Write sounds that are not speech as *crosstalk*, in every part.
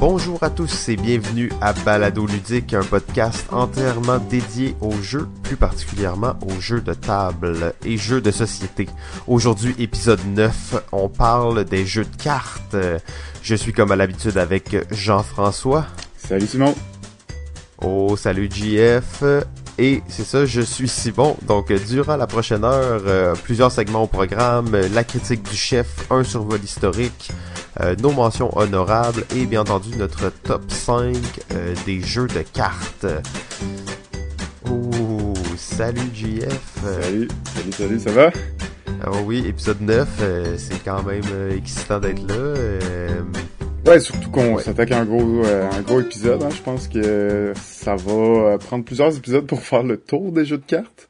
Bonjour à tous et bienvenue à Balado Ludique, un podcast entièrement dédié aux jeux, plus particulièrement aux jeux de table et jeux de société. Aujourd'hui, épisode 9, on parle des jeux de cartes. Je suis comme à l'habitude avec Jean-François. Salut Simon. Oh, salut JF. Et c'est ça, je suis Simon. Donc, durant la prochaine heure, euh, plusieurs segments au programme, la critique du chef, un survol historique, euh, nos mentions honorables et bien entendu notre top 5 euh, des jeux de cartes. Oh, salut JF. Salut, salut, salut, ça va? Oh oui, épisode 9, c'est quand même excitant d'être là. Ouais, surtout qu'on s'attaque à un gros, euh, un gros épisode. Hein. Je pense que ça va euh, prendre plusieurs épisodes pour faire le tour des jeux de cartes.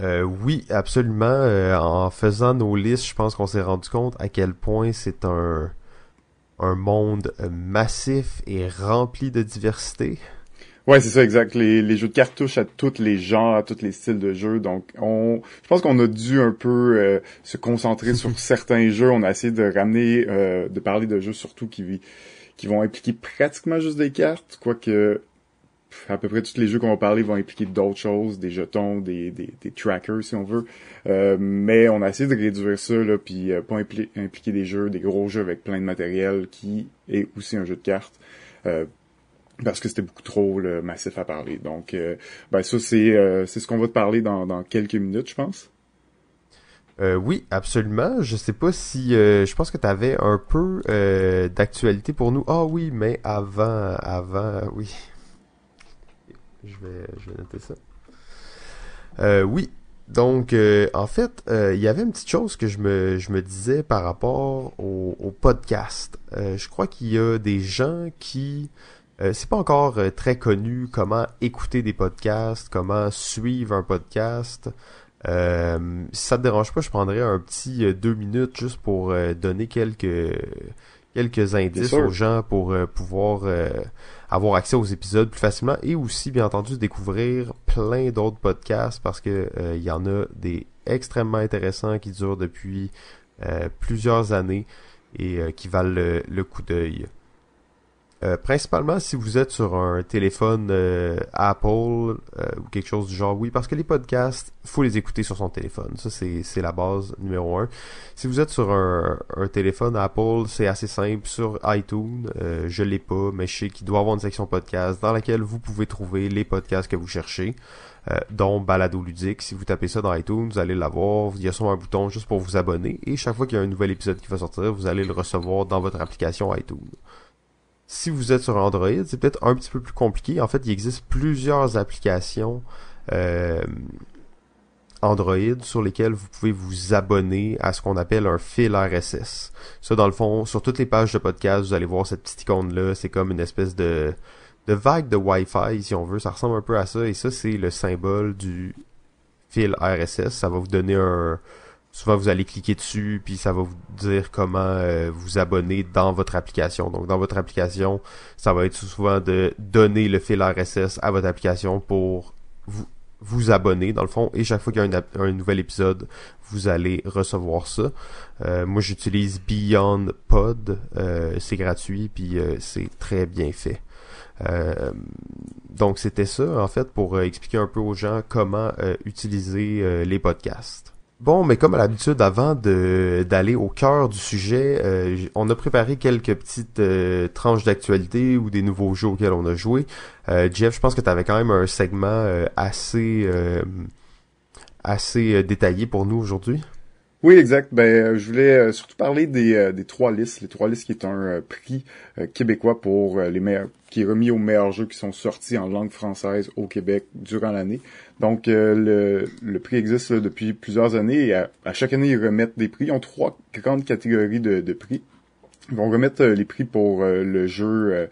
Euh, oui, absolument. Euh, en faisant nos listes, je pense qu'on s'est rendu compte à quel point c'est un, un monde massif et rempli de diversité. Ouais, c'est ça, exact. Les, les jeux de cartes touchent à tous les genres, à tous les styles de jeux. Donc, on, je pense qu'on a dû un peu euh, se concentrer sur *laughs* certains jeux. On a essayé de ramener, euh, de parler de jeux surtout qui, qui vont impliquer pratiquement juste des cartes, quoique à peu près tous les jeux qu'on va parler vont impliquer d'autres choses, des jetons, des, des, des trackers si on veut. Euh, mais on a essayé de réduire ça, là, puis pas impliquer des jeux, des gros jeux avec plein de matériel qui est aussi un jeu de cartes parce que c'était beaucoup trop massif à parler. Donc, euh, ben ça c'est euh, ce qu'on va te parler dans, dans quelques minutes, je pense. Euh, oui, absolument. Je sais pas si je pense que tu avais un peu d'actualité pour nous. Ah oui, mais avant avant oui. Je vais je vais noter ça. oui. Donc en fait, il y avait une petite chose que je me je me disais par rapport au podcast. je crois qu'il y a des gens qui euh, c'est pas encore euh, très connu comment écouter des podcasts, comment suivre un podcast. Euh, si ça te dérange pas, je prendrais un petit deux minutes juste pour donner quelques quelques indices aux gens pour pouvoir avoir accès aux épisodes plus facilement et aussi bien entendu découvrir plein d'autres podcasts parce que il y en a des extrêmement intéressants qui durent depuis plusieurs années et qui valent le coup d'œil. Euh, principalement si vous êtes sur un téléphone euh, Apple euh, ou quelque chose du genre, oui, parce que les podcasts, faut les écouter sur son téléphone. Ça, c'est, la base numéro un. Si vous êtes sur un, téléphone Apple, c'est assez simple. Sur iTunes, je l'ai pas, mais je sais qu'il doit avoir une section podcast dans laquelle vous pouvez trouver les podcasts que vous cherchez. dont Balado Ludique. Si vous tapez ça dans iTunes, vous allez l'avoir. Il y a sûrement un bouton juste pour vous abonner. Et chaque fois qu'il y a un nouvel épisode qui va sortir, vous allez le recevoir dans votre application iTunes. Si vous êtes sur Android, c'est peut-être un petit peu plus compliqué. En fait, il existe plusieurs applications euh, Android sur lesquelles vous pouvez vous abonner à ce qu'on appelle un fil RSS. Ça, dans le fond, sur toutes les pages de podcast, vous allez voir cette petite icône-là. C'est comme une espèce de, de vague de Wi-Fi, si on veut. Ça ressemble un peu à ça. Et ça, c'est le symbole du fil RSS. Ça va vous donner un, souvent vous allez cliquer dessus puis ça va vous dire comment euh, vous abonner dans votre application. Donc dans votre application, ça va être souvent de donner le fil RSS à votre application pour vous vous abonner dans le fond. Et chaque fois qu'il y a un, nouvel épisode vous allez recevoir ça. Euh, moi j'utilise Beyond Pod euh, c'est gratuit puis c'est très bien fait. Donc c'était ça en fait pour expliquer un peu aux gens comment utiliser les podcasts Bon, mais comme à l'habitude, avant d'aller au cœur du sujet, euh, on a préparé quelques petites euh, tranches d'actualité ou des nouveaux jeux auxquels on a joué. Euh, Jeff, je pense que tu avais quand même un segment assez assez détaillé pour nous aujourd'hui. Oui, exact. Ben, je voulais surtout parler des, des trois listes. Les trois listes qui est un prix québécois pour les meilleurs, qui est remis aux meilleurs jeux qui sont sortis en langue française au Québec durant l'année. Donc, euh, le, le, prix existe depuis plusieurs années et à, chaque année, ils remettent des prix. Ils ont trois grandes catégories de, de prix. Ils vont remettre euh, les prix pour euh, le jeu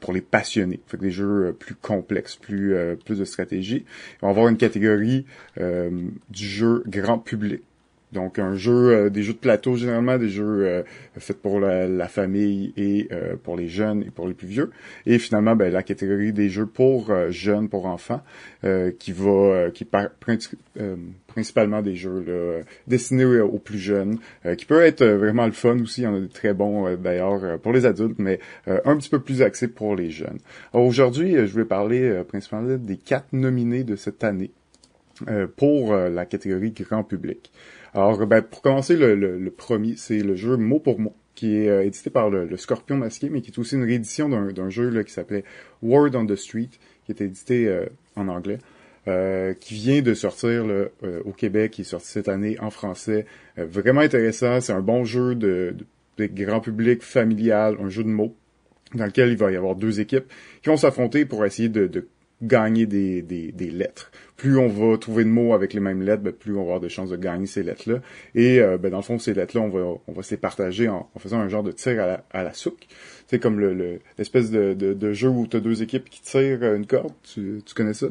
pour les passionnés, fait des jeux plus complexes, plus plus de stratégie. Ils vont avoir une catégorie du jeu grand public. Donc un jeu, des jeux de plateau généralement, des jeux faits pour la, famille et pour les jeunes et pour les plus vieux. Et finalement, ben, la catégorie des jeux pour jeunes, pour enfants, qui va, qui par, principalement des jeux là, destinés aux plus jeunes, qui peut être vraiment le fun aussi. Il y en a des très bons d'ailleurs pour les adultes, mais un petit peu plus axé pour les jeunes. Aujourd'hui, je vais parler principalement des quatre nominés de cette année. Euh, pour euh, la catégorie grand public. Alors, ben, pour commencer, le, premier, c'est le jeu mot pour mot, qui est euh, édité par le, Scorpion Masqué, mais qui est aussi une réédition d'un jeu là, qui s'appelait Word on the Street, qui est édité en anglais. qui vient de sortir au Québec, qui est sorti cette année en français. vraiment intéressant, c'est un bon jeu de, grand public familial, un jeu de mots, dans lequel il va y avoir deux équipes qui vont s'affronter pour essayer de, de gagner des, des, des, lettres. Plus on va trouver de mots avec les mêmes lettres, ben, plus on va avoir de chances de gagner ces lettres-là. Et euh, ben, dans le fond, ces lettres-là, on va, on va se les partager en, en, faisant un genre de tir à la, à la souque. C'est comme le, l'espèce de, de, de, jeu où tu as deux équipes qui tirent une corde. Tu, tu connais ça?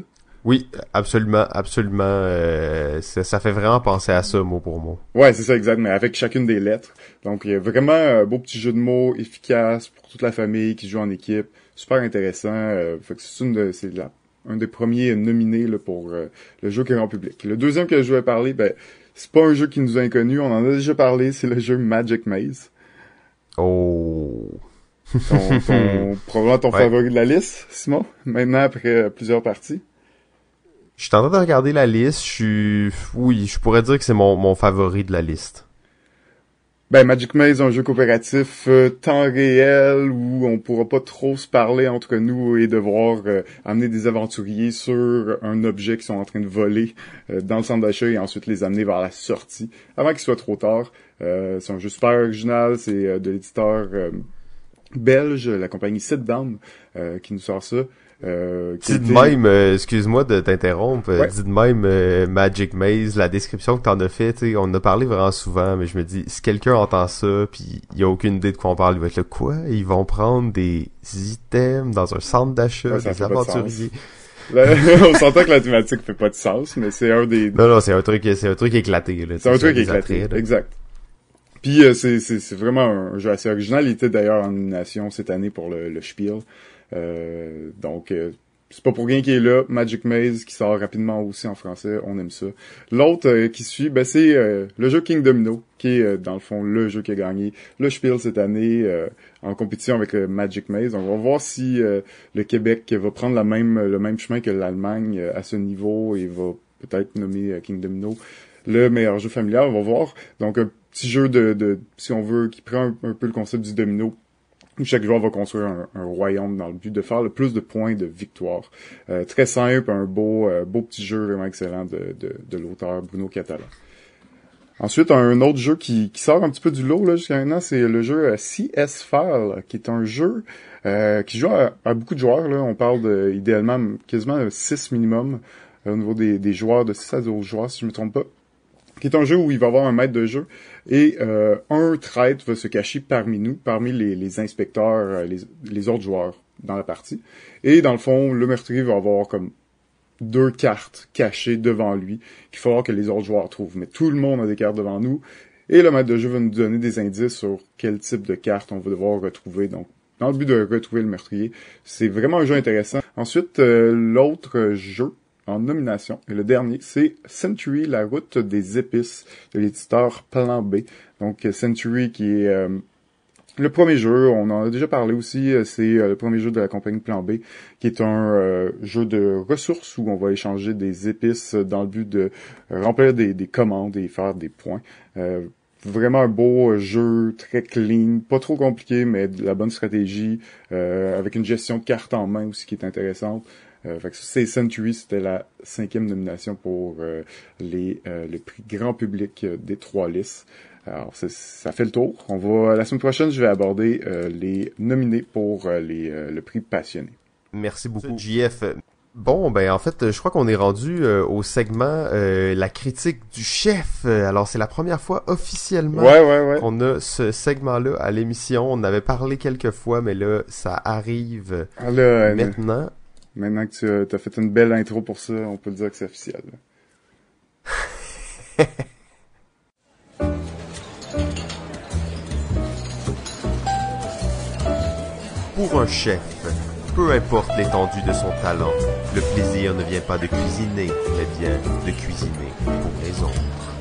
Oui, absolument, absolument. Euh, ça, ça, fait vraiment penser à ça, mot pour mot. Ouais, c'est ça, exact, mais avec chacune des lettres. Donc, il y a vraiment un beau petit jeu de mots efficace pour toute la famille qui joue en équipe. Super intéressant. Euh, fait que c'est une de, c'est la un des premiers nominés là, pour euh, le jeu qui grand public. Le deuxième que je vais parler, ben, c'est pas un jeu qui nous est inconnu, on en a déjà parlé, c'est le jeu Magic Maze. Oh. Ton, ton, *laughs* probablement ton favori de la liste, Simon, maintenant après euh, plusieurs parties. Je suis en train de regarder la liste, je suis... Oui, je pourrais dire que c'est mon, mon favori de la liste. Ben, Magic Maze, un jeu coopératif euh, temps réel où on pourra pas trop se parler entre nous et devoir euh, amener des aventuriers sur un objet qu'ils sont en train de voler euh, dans le centre d'achat et ensuite les amener vers la sortie avant qu'il soit trop tard. c'est un jeu super original, c'est de l'éditeur belge, la compagnie Sit Down, qui nous sort ça. Euh, dis de même, euh, excuse-moi de t'interrompre, euh, dis de même euh, Magic Maze, la description que t'en as fait, on en a parlé vraiment souvent, mais je me dis, si quelqu'un entend ça, puis il y a aucune idée de quoi on parle, il va être là, quoi? Ils vont prendre des items dans un centre d'achat, des aventuriers. *laughs* on s'entend que la thématique fait pas de sens, mais c'est un des... Non, non, c'est un truc, c'est un truc éclaté, là. C'est un truc éclaté, exact. Puis c'est, c'est, vraiment un jeu assez original. Il était d'ailleurs en nomination cette année pour le, le Spiel. Euh, donc, euh, c'est pas pour rien qu'il est là. Magic Maze qui sort rapidement aussi en français, on aime ça. L'autre euh, qui suit, ben, c'est le jeu King Domino, qui est dans le fond le jeu qui a gagné le Spiel cette année en compétition avec Magic Maze. On va voir si le Québec va prendre la même, le même chemin que l'Allemagne à ce niveau et va peut-être nommer King Domino le meilleur jeu familial. On va voir. Donc un petit jeu de, de si on veut, qui prend un peu le concept du domino chaque joueur va construire un, royaume dans le but de faire le plus de points de victoire. Euh, très simple, un beau, euh, beau petit jeu vraiment excellent de, de, de l'auteur Bruno Catala. Ensuite, un autre jeu qui, qui sort un petit peu du lot là jusqu'à maintenant, c'est le jeu euh, CS File, qui est un jeu qui joue à, beaucoup de joueurs. Là. On parle de, idéalement quasiment 6 minimum au niveau des, des joueurs, de 6 à 12 joueurs si je me trompe pas qui est un jeu où il va avoir un maître de jeu et euh, un traître va se cacher parmi nous, parmi les, inspecteurs, euh, les, autres joueurs dans la partie. Et dans le fond, le meurtrier va avoir comme deux cartes cachées devant lui qu'il faudra que les autres joueurs trouvent. Mais tout le monde a des cartes devant nous et le maître de jeu va nous donner des indices sur quel type de carte on va devoir retrouver. Donc, dans le but de retrouver le meurtrier, c'est vraiment un jeu intéressant. Ensuite, euh, l'autre jeu en nomination. Et le dernier, c'est Century, la route des épices de l'éditeur Plan B. Donc Century qui est euh, le premier jeu, on en a déjà parlé aussi, euh, c'est euh, le premier jeu de la compagnie Plan B, qui est un jeu de ressources où on va échanger des épices dans le but de remplir des, commandes et faire des points. vraiment un beau jeu très clean, pas trop compliqué, mais de la bonne stratégie, avec une gestion de cartes en main aussi qui est intéressante. Euh, fait que c'est Century, c'était la cinquième nomination pour euh, les euh, le prix grand public des trois listes. Alors ça fait le tour. On va la semaine prochaine, je vais aborder les nominés pour les le prix passionné. Merci beaucoup, JF. Bon, ben en fait, je crois qu'on est rendu au segment la critique du chef. Alors c'est la première fois officiellement qu'on a ce segment-là à l'émission. On avait parlé quelques fois, mais là, ça arrive ah, maintenant. Maintenant que tu as, fait une belle intro pour ça, on peut dire que c'est officiel. *laughs* pour un chef, peu importe l'étendue de son talent, le plaisir ne vient pas de cuisiner, mais bien de cuisiner pour les autres.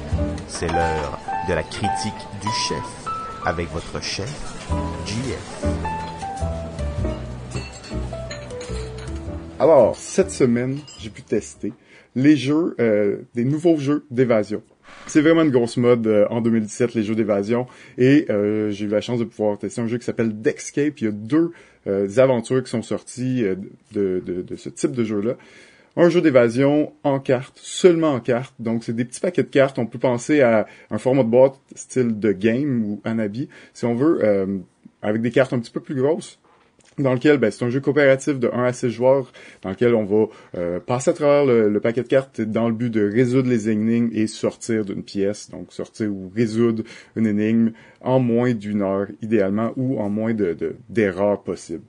C'est l'heure de la critique du chef avec votre chef, JF. Alors, cette semaine, j'ai pu tester les jeux, euh, des nouveaux jeux d'évasion. C'est vraiment une grosse mode euh, en 2017, les jeux d'évasion. Et euh, j'ai eu la chance de pouvoir tester un jeu qui s'appelle Dexcape. Il y a deux aventures qui sont sorties de, ce type de jeu-là. Un jeu d'évasion en carte, seulement en carte. Donc, c'est des petits paquets de cartes. On peut penser à un format de boîte style de game ou Anabi, si on veut, avec des cartes un petit peu plus grosses dans lequel ben, c'est un jeu coopératif de 1 à 6 joueurs, dans lequel on va euh, passer à travers le, paquet de cartes dans le but de résoudre les énigmes et sortir d'une pièce, donc sortir ou résoudre une énigme en moins d'une heure idéalement ou en moins de d'erreurs possibles.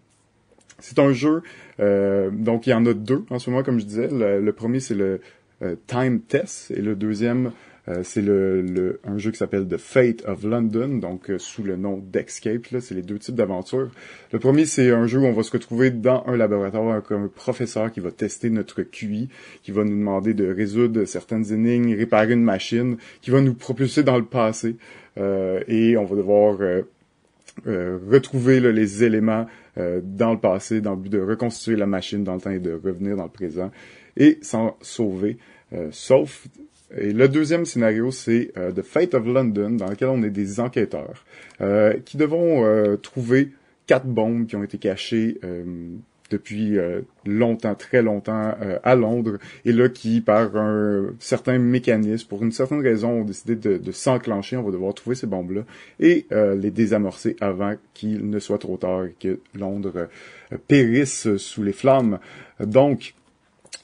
C'est un jeu, euh, donc il y en a deux en ce moment, comme je disais. Le, premier, c'est le euh, Time Test et le deuxième, euh, c'est le, un jeu qui s'appelle The Fate of London, donc euh, sous le nom d'Escape. C'est les deux types d'aventures. Le premier, c'est un jeu où on va se retrouver dans un laboratoire avec un professeur qui va tester notre QI, qui va nous demander de résoudre certaines énigmes, réparer une machine, qui va nous propulser dans le passé. Euh, et on va devoir retrouver les éléments dans le passé dans le but de reconstituer la machine dans le temps et de revenir dans le présent et s'en sauver. sauf et le deuxième scénario, c'est euh, The Fate of London, dans lequel on est des enquêteurs euh, qui devront euh, trouver quatre bombes qui ont été cachées depuis longtemps, très longtemps à Londres, et là qui, par un certain mécanisme, pour une certaine raison, ont décidé de, de s'enclencher. On va devoir trouver ces bombes-là et les désamorcer avant qu'il ne soit trop tard et que Londres périsse sous les flammes. Donc,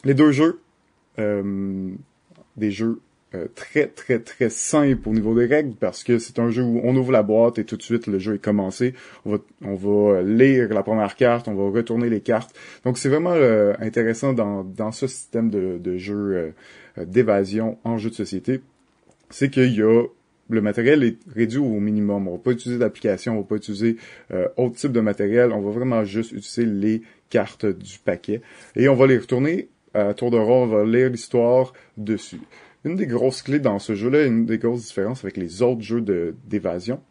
les deux jeux des jeux euh, très très très simples au niveau des règles parce que c'est un jeu où on ouvre la boîte et tout de suite le jeu est commencé. On va on va lire la première carte, on va retourner les cartes. Donc c'est vraiment euh, intéressant dans dans ce système de, de jeu euh, d'évasion en jeu de société, c'est qu'il y a le matériel est réduit au minimum. On va pas utiliser d'application, on va pas utiliser autre type de matériel. On va vraiment juste utiliser les cartes du paquet et on va les retourner à tour de rôle, on va lire l'histoire dessus. Une des grosses clés dans ce jeu-là, une des grosses différences avec les autres jeux d'évasion,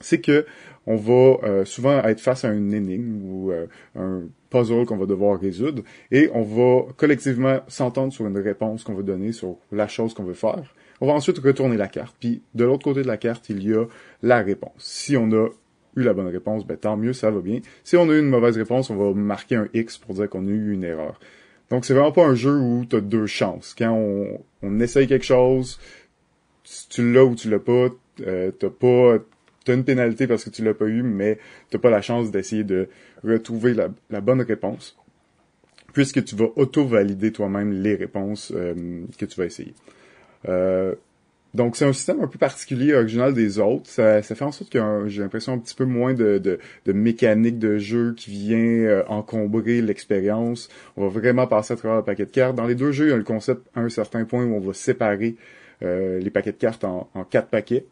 c'est que on va euh, souvent être face à une énigme ou euh, un puzzle qu'on va devoir résoudre et on va collectivement s'entendre sur une réponse qu'on veut donner sur la chose qu'on veut faire. On va ensuite retourner la carte. Puis de l'autre côté de la carte, il y a la réponse. Si on a eu la bonne réponse, ben tant mieux, ça va bien. Si on a eu une mauvaise réponse, on va marquer un X pour dire qu'on a eu une erreur. Donc c'est vraiment pas un jeu où tu as deux chances. Quand on, on essaye quelque chose, tu l'as ou tu l'as pas, euh, t'as pas t'as une pénalité parce que tu l'as pas eu, mais t'as pas la chance d'essayer de retrouver la, la, bonne réponse, puisque tu vas auto-valider toi-même les réponses euh, que tu vas essayer. Euh, donc, c'est un système un peu particulier, original des autres. Ça, ça fait en sorte que j'ai l'impression un petit peu moins de, de, de, mécanique de jeu qui vient euh, encombrer l'expérience. On va vraiment passer à travers le paquet de cartes. Dans les deux jeux, il y a le concept à un certain point où on va séparer euh, les paquets de cartes en, en quatre paquets.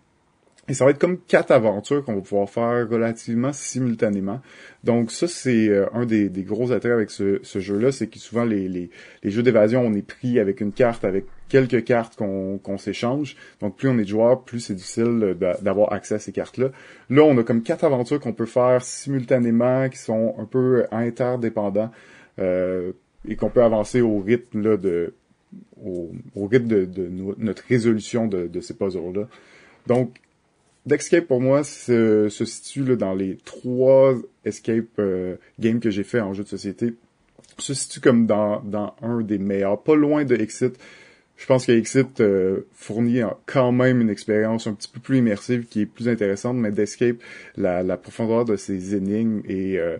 Et ça va être comme quatre aventures qu'on va pouvoir faire relativement simultanément. Donc ça, c'est euh, un des, gros attraits avec ce, jeu-là, c'est que souvent les, les, jeux d'évasion, on est pris avec une carte, avec quelques cartes qu'on s'échange. Donc plus on est de joueur, plus c'est difficile d'avoir accès à ces cartes-là. Là, on a comme quatre aventures qu'on peut faire simultanément, qui sont un peu interdépendants, euh, et qu'on peut avancer au rythme de notre résolution de, ces puzzles-là. Donc, D'Escape pour moi se, situe dans les trois escape euh, games que j'ai fait en jeu de société. Se situe comme dans un des meilleurs, pas loin de Exit. Je pense que Exit euh, fournit quand même une expérience un petit peu plus immersive qui est plus intéressante, mais d'Escape, la, la profondeur de ses énigmes et euh,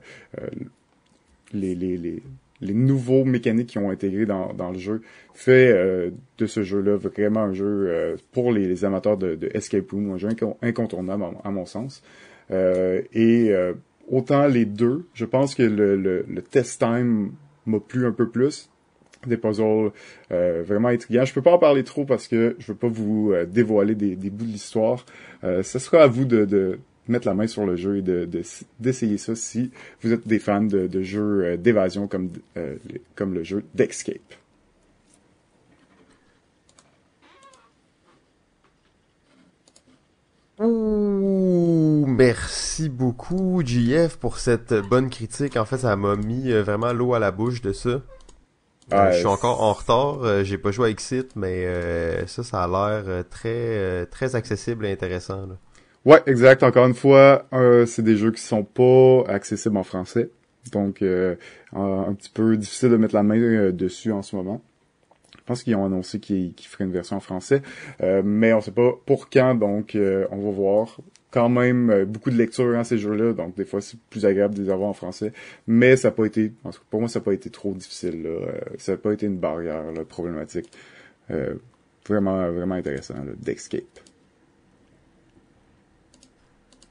les, les, les, les nouveaux mécaniques qui ont intégré dans, dans le jeu fait euh, de ce jeu-là vraiment un jeu euh, pour les, amateurs de, de, escape room, un jeu incontournable à, mon sens. Euh, et autant les deux, je pense que le, le, le test time m'a plu un peu plus. Des puzzles vraiment intrigants. Je peux pas en parler trop parce que je veux pas vous dévoiler des, des, bouts de l'histoire. ce sera à vous de, de mettre la main sur le jeu et de, d'essayer ça si vous êtes des fans de, de jeux d'évasion comme, comme le jeu d'Escape. Ouh, merci beaucoup, JF, pour cette bonne critique. En fait, ça m'a mis euh, vraiment l'eau à la bouche de ça. Euh, je suis encore en retard, euh, j'ai pas joué à Exit, mais ça, ça a l'air très très accessible et intéressant. Là. Ouais, exact. Encore une fois, c'est des jeux qui sont pas accessibles en français, donc un petit peu difficile de mettre la main dessus en ce moment. Je pense qu'ils ont annoncé qu'ils feraient une version en français, euh, mais on sait pas pour quand, donc euh, on va voir. Quand même euh, beaucoup de lecture hein, ces jeux-là, donc des fois c'est plus agréable de les avoir en français, mais ça n'a pas été, pour moi ça n'a pas été trop difficile, là. ça n'a pas été une barrière là, problématique. vraiment vraiment intéressant, d'Escape.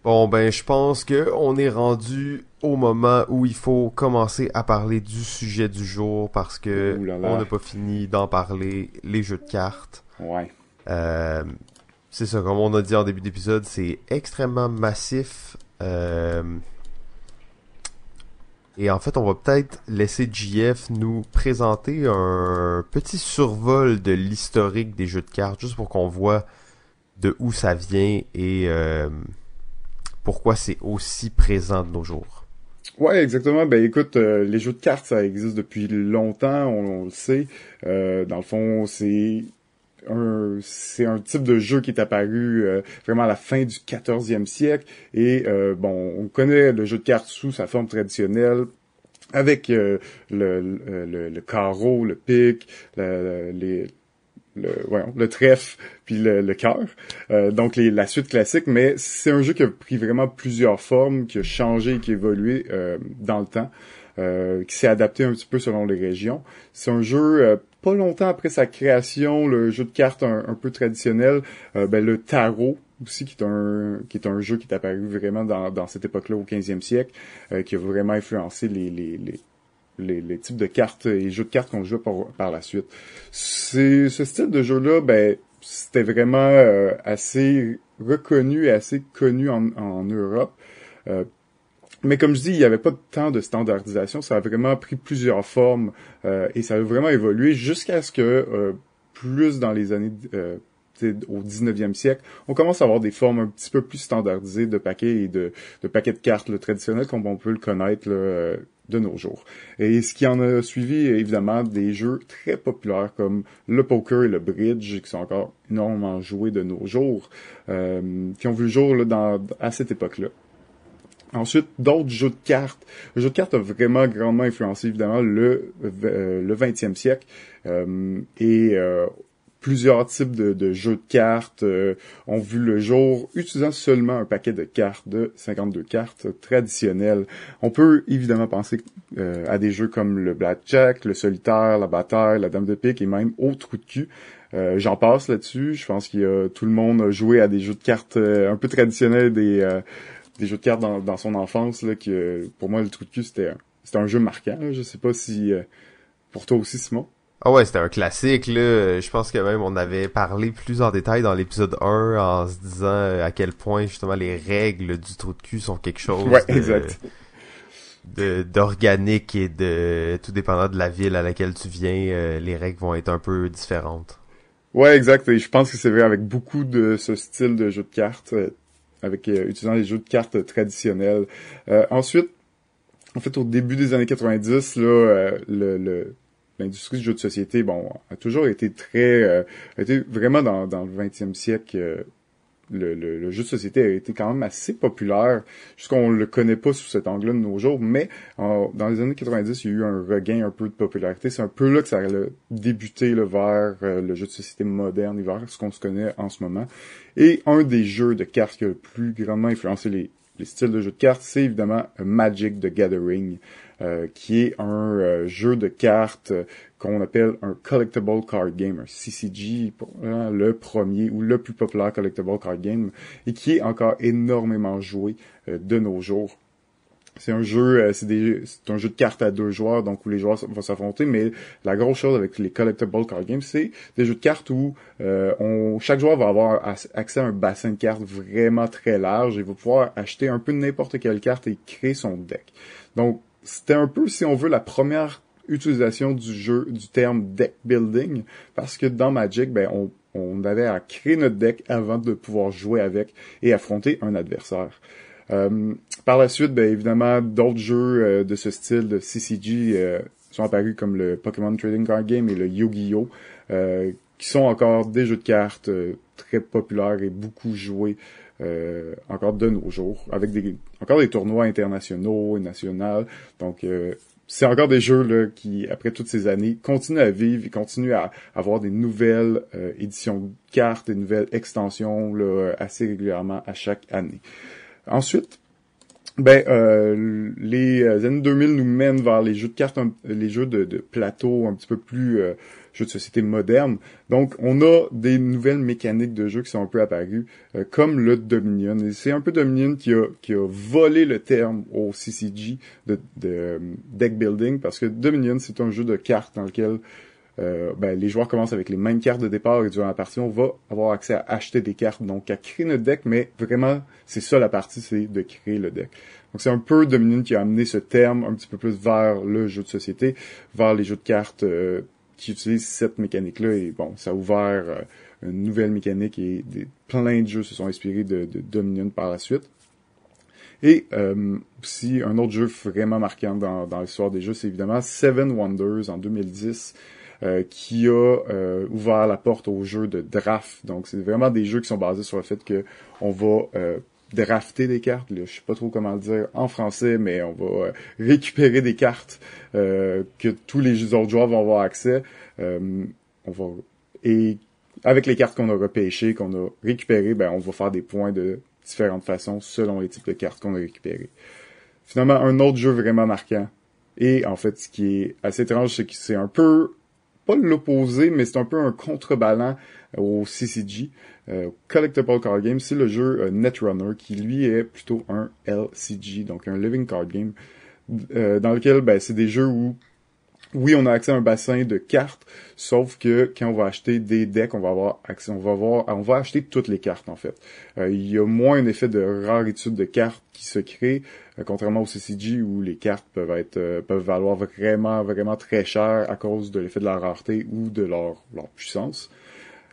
Bon ben je pense que on est rendu au moment où il faut commencer à parler du sujet du jour parce que on n'a pas fini d'en parler les jeux de cartes. Ouais. Euh, c'est ça comme on a dit en début d'épisode, c'est extrêmement massif. Euh, et en fait, on va peut-être laisser JF nous présenter un petit survol de l'historique des jeux de cartes, juste pour qu'on voit de où ça vient et euh, pourquoi c'est aussi présent de nos jours. Ouais, exactement. Ben écoute, euh, les jeux de cartes, ça existe depuis longtemps, on, le sait. Dans le fond, c'est c'est un type de jeu qui est apparu euh, vraiment à la fin du 14e siècle et bon on connaît le jeu de cartes sous sa forme traditionnelle avec le, le, le, carreau, le pic, les, le, le trèfle puis le, le cœur. Euh, donc les, la suite classique, mais c'est un jeu qui a pris vraiment plusieurs formes, qui a changé, qui a évolué euh, dans le temps, euh, qui s'est adapté un petit peu selon les régions. C'est un jeu pas longtemps après sa création, le jeu de cartes un, peu traditionnel, ben, le tarot aussi qui est un qui est un jeu qui est apparu vraiment dans, cette époque-là au 15e siècle, qui a vraiment influencé les, les, les types de cartes et jeux de cartes qu'on jouait par, par la suite. Ce style de jeu-là, ben c'était vraiment euh, assez reconnu et assez connu en, Europe. Euh, mais comme je dis, il n'y avait pas tant de standardisation. Ça a vraiment pris plusieurs formes euh, et ça a vraiment évolué jusqu'à ce que plus dans les années au 19e siècle, on commence à avoir des formes un petit peu plus standardisées de paquets et de, de paquets de cartes traditionnels comme on peut le connaître là, de nos jours. Et ce qui en a suivi, évidemment, des jeux très populaires comme le poker et le bridge, qui sont encore énormément joués de nos jours, euh, qui ont vu le jour là, dans, à cette époque-là. Ensuite, d'autres jeux de cartes. Le jeu de cartes a vraiment grandement influencé, évidemment, le, euh, le 20e siècle. Euh, et euh, plusieurs types de, jeux de cartes euh, ont vu le jour utilisant seulement un paquet de cartes de 52 cartes traditionnelles. On peut évidemment penser euh, à des jeux comme le blackjack, le solitaire, la bataille, la dame de pique et même au trou de cul. Euh, j'en passe là-dessus. Je pense a tout le monde a joué à des jeux de cartes un peu traditionnels, des, des jeux de cartes dans, son enfance. Là, que pour moi le trou de cul c'était c'était un jeu marquant. Je sais pas si pour toi aussi Simon. Ah ouais, c'était un classique, là. Je pense que même on avait parlé plus en détail dans l'épisode 1 en se disant euh, à quel point justement les règles du trou de cul sont quelque chose ouais, exact. de d'organique et de tout dépendant de la ville à laquelle tu viens, euh, les règles vont être un peu différentes. Ouais, exact. Et je pense que c'est vrai avec beaucoup de ce style de jeu de cartes, euh, avec utilisant les jeux de cartes traditionnels. ensuite, en fait, au début des années 90, là, le, le l'industrie du jeu de société, bon, a toujours été très, euh, a été vraiment dans, dans le 20e siècle. Euh, le, jeu de société a été quand même assez populaire, jusqu'on le connaît pas sous cet angle-là de nos jours, mais dans les années 90, il y a eu un regain un peu de popularité. C'est un peu là que ça a débuté le vers euh, le jeu de société moderne et vers ce qu'on se connaît en ce moment. Et un des jeux de cartes qui a le plus grandement influencé les, les styles de jeux de cartes, c'est évidemment Magic the Gathering. Euh, qui est un euh, jeu de cartes euh, qu'on appelle un collectible card game, un CCG, hein, le premier ou le plus populaire collectible card game, et qui est encore énormément joué de nos jours. c'est un jeu, euh, c'est un jeu de cartes à deux joueurs, donc où les joueurs vont s'affronter. Mais la grosse chose avec les collectible card games, c'est des jeux de cartes où euh, on, chaque joueur va avoir accès à un bassin de cartes vraiment très large et va pouvoir acheter un peu n'importe quelle carte et créer son deck. Donc c'était un peu, si on veut, la première utilisation du jeu du terme deck building, parce que dans Magic, ben on, on avait à créer notre deck avant de pouvoir jouer avec et affronter un adversaire. Euh, par la suite, ben, évidemment, d'autres jeux euh, de ce style de CCG euh, sont apparus comme le Pokémon Trading Card Game et le Yu-Gi-Oh! qui sont encore des jeux de cartes très populaires et beaucoup joués encore de nos jours, avec des encore des tournois internationaux et nationaux. Donc c'est encore des jeux là, qui, après toutes ces années, continuent à vivre et continuent à, avoir des nouvelles éditions de cartes, des nouvelles extensions là, assez régulièrement à chaque année. Ensuite, ben, euh, les années 2000 nous mènent vers les jeux de cartes, les jeux de, plateau un petit peu plus euh, jeux de société modernes. Donc, on a des nouvelles mécaniques de jeu qui sont un peu apparues, euh, comme le Dominion. Et c'est un peu Dominion qui a, qui a volé le terme au CCG de, de deck building, parce que Dominion, c'est un jeu de cartes dans lequel euh, ben, les joueurs commencent avec les mêmes cartes de départ et durant la partie, on va avoir accès à acheter des cartes, donc à créer notre deck, mais vraiment, c'est ça la partie, c'est de créer le deck. Donc c'est un peu Dominion qui a amené ce terme un petit peu plus vers le jeu de société, vers les jeux de cartes euh, qui utilisent cette mécanique-là, et bon, ça a ouvert euh, une nouvelle mécanique et des, plein de jeux se sont inspirés de, Dominion par la suite. Et aussi, un autre jeu vraiment marquant dans, dans l'histoire des jeux, c'est évidemment Seven Wonders en 2010, euh, qui a euh, ouvert la porte aux jeux de draft. Donc, c'est vraiment des jeux qui sont basés sur le fait que on va euh, drafter des cartes. Là, je sais pas trop comment le dire en français, mais on va récupérer des cartes que tous les autres joueurs vont avoir accès. on va et avec les cartes qu'on a repêchées, qu'on a récupérées, ben on va faire des points de différentes façons selon les types de cartes qu'on a récupérées. Finalement, un autre jeu vraiment marquant. Et en fait, ce qui est assez étrange, c'est que c'est un peu pas l'opposé, mais c'est un peu un contrebalan au CCG. Euh, Collectible Card Game, c'est le jeu euh, Netrunner qui lui est plutôt un LCG, donc un Living Card Game, euh, dans lequel ben, c'est des jeux où oui, on a accès à un bassin de cartes, sauf que quand on va acheter des decks, on va avoir accès, on va avoir, on va acheter toutes les cartes en fait. Euh, il y a moins un effet de raritude de cartes qui se crée, euh, contrairement au CCG où les cartes peuvent être, euh, peuvent valoir vraiment, vraiment très cher à cause de l'effet de la rareté ou de leur, leur puissance.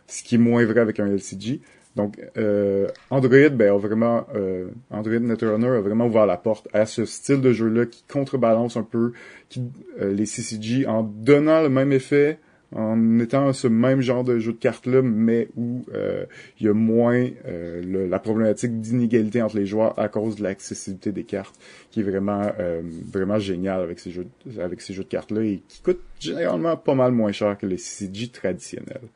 Ce qui est moins vrai avec un LCG. Donc, euh, Android, ben, a vraiment, euh, Android Netrunner a vraiment ouvert la porte à ce style de jeu-là qui contrebalance un peu euh, les CCG en donnant le même effet, en étant ce même genre de jeu de cartes-là, mais où euh, il y a moins la problématique d'inégalité entre les joueurs à cause de l'accessibilité des cartes, qui est vraiment, vraiment génial avec ces jeux, avec ces jeux de cartes-là et qui coûte généralement pas mal moins cher que les CCG traditionnels.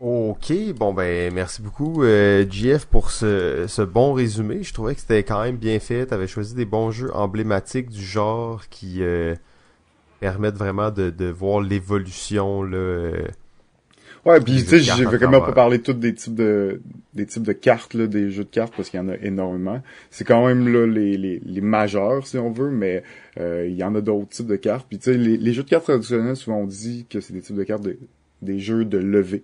Ok, bon ben merci beaucoup euh, GF pour ce, ce bon résumé. Je trouvais que c'était quand même bien fait. Tu avais choisi des bons jeux emblématiques du genre qui euh, permettent vraiment de, de voir l'évolution là. Euh, ouais, puis tu sais, j'ai vraiment pas parlé toutes des types de des types de cartes là, des jeux de cartes parce qu'il y en a énormément. C'est quand même là les, les, les majeurs si on veut, mais euh, il y en a d'autres types de cartes. Puis tu sais, les, les jeux de cartes traditionnels souvent on dit que c'est des types de cartes des jeux de levée.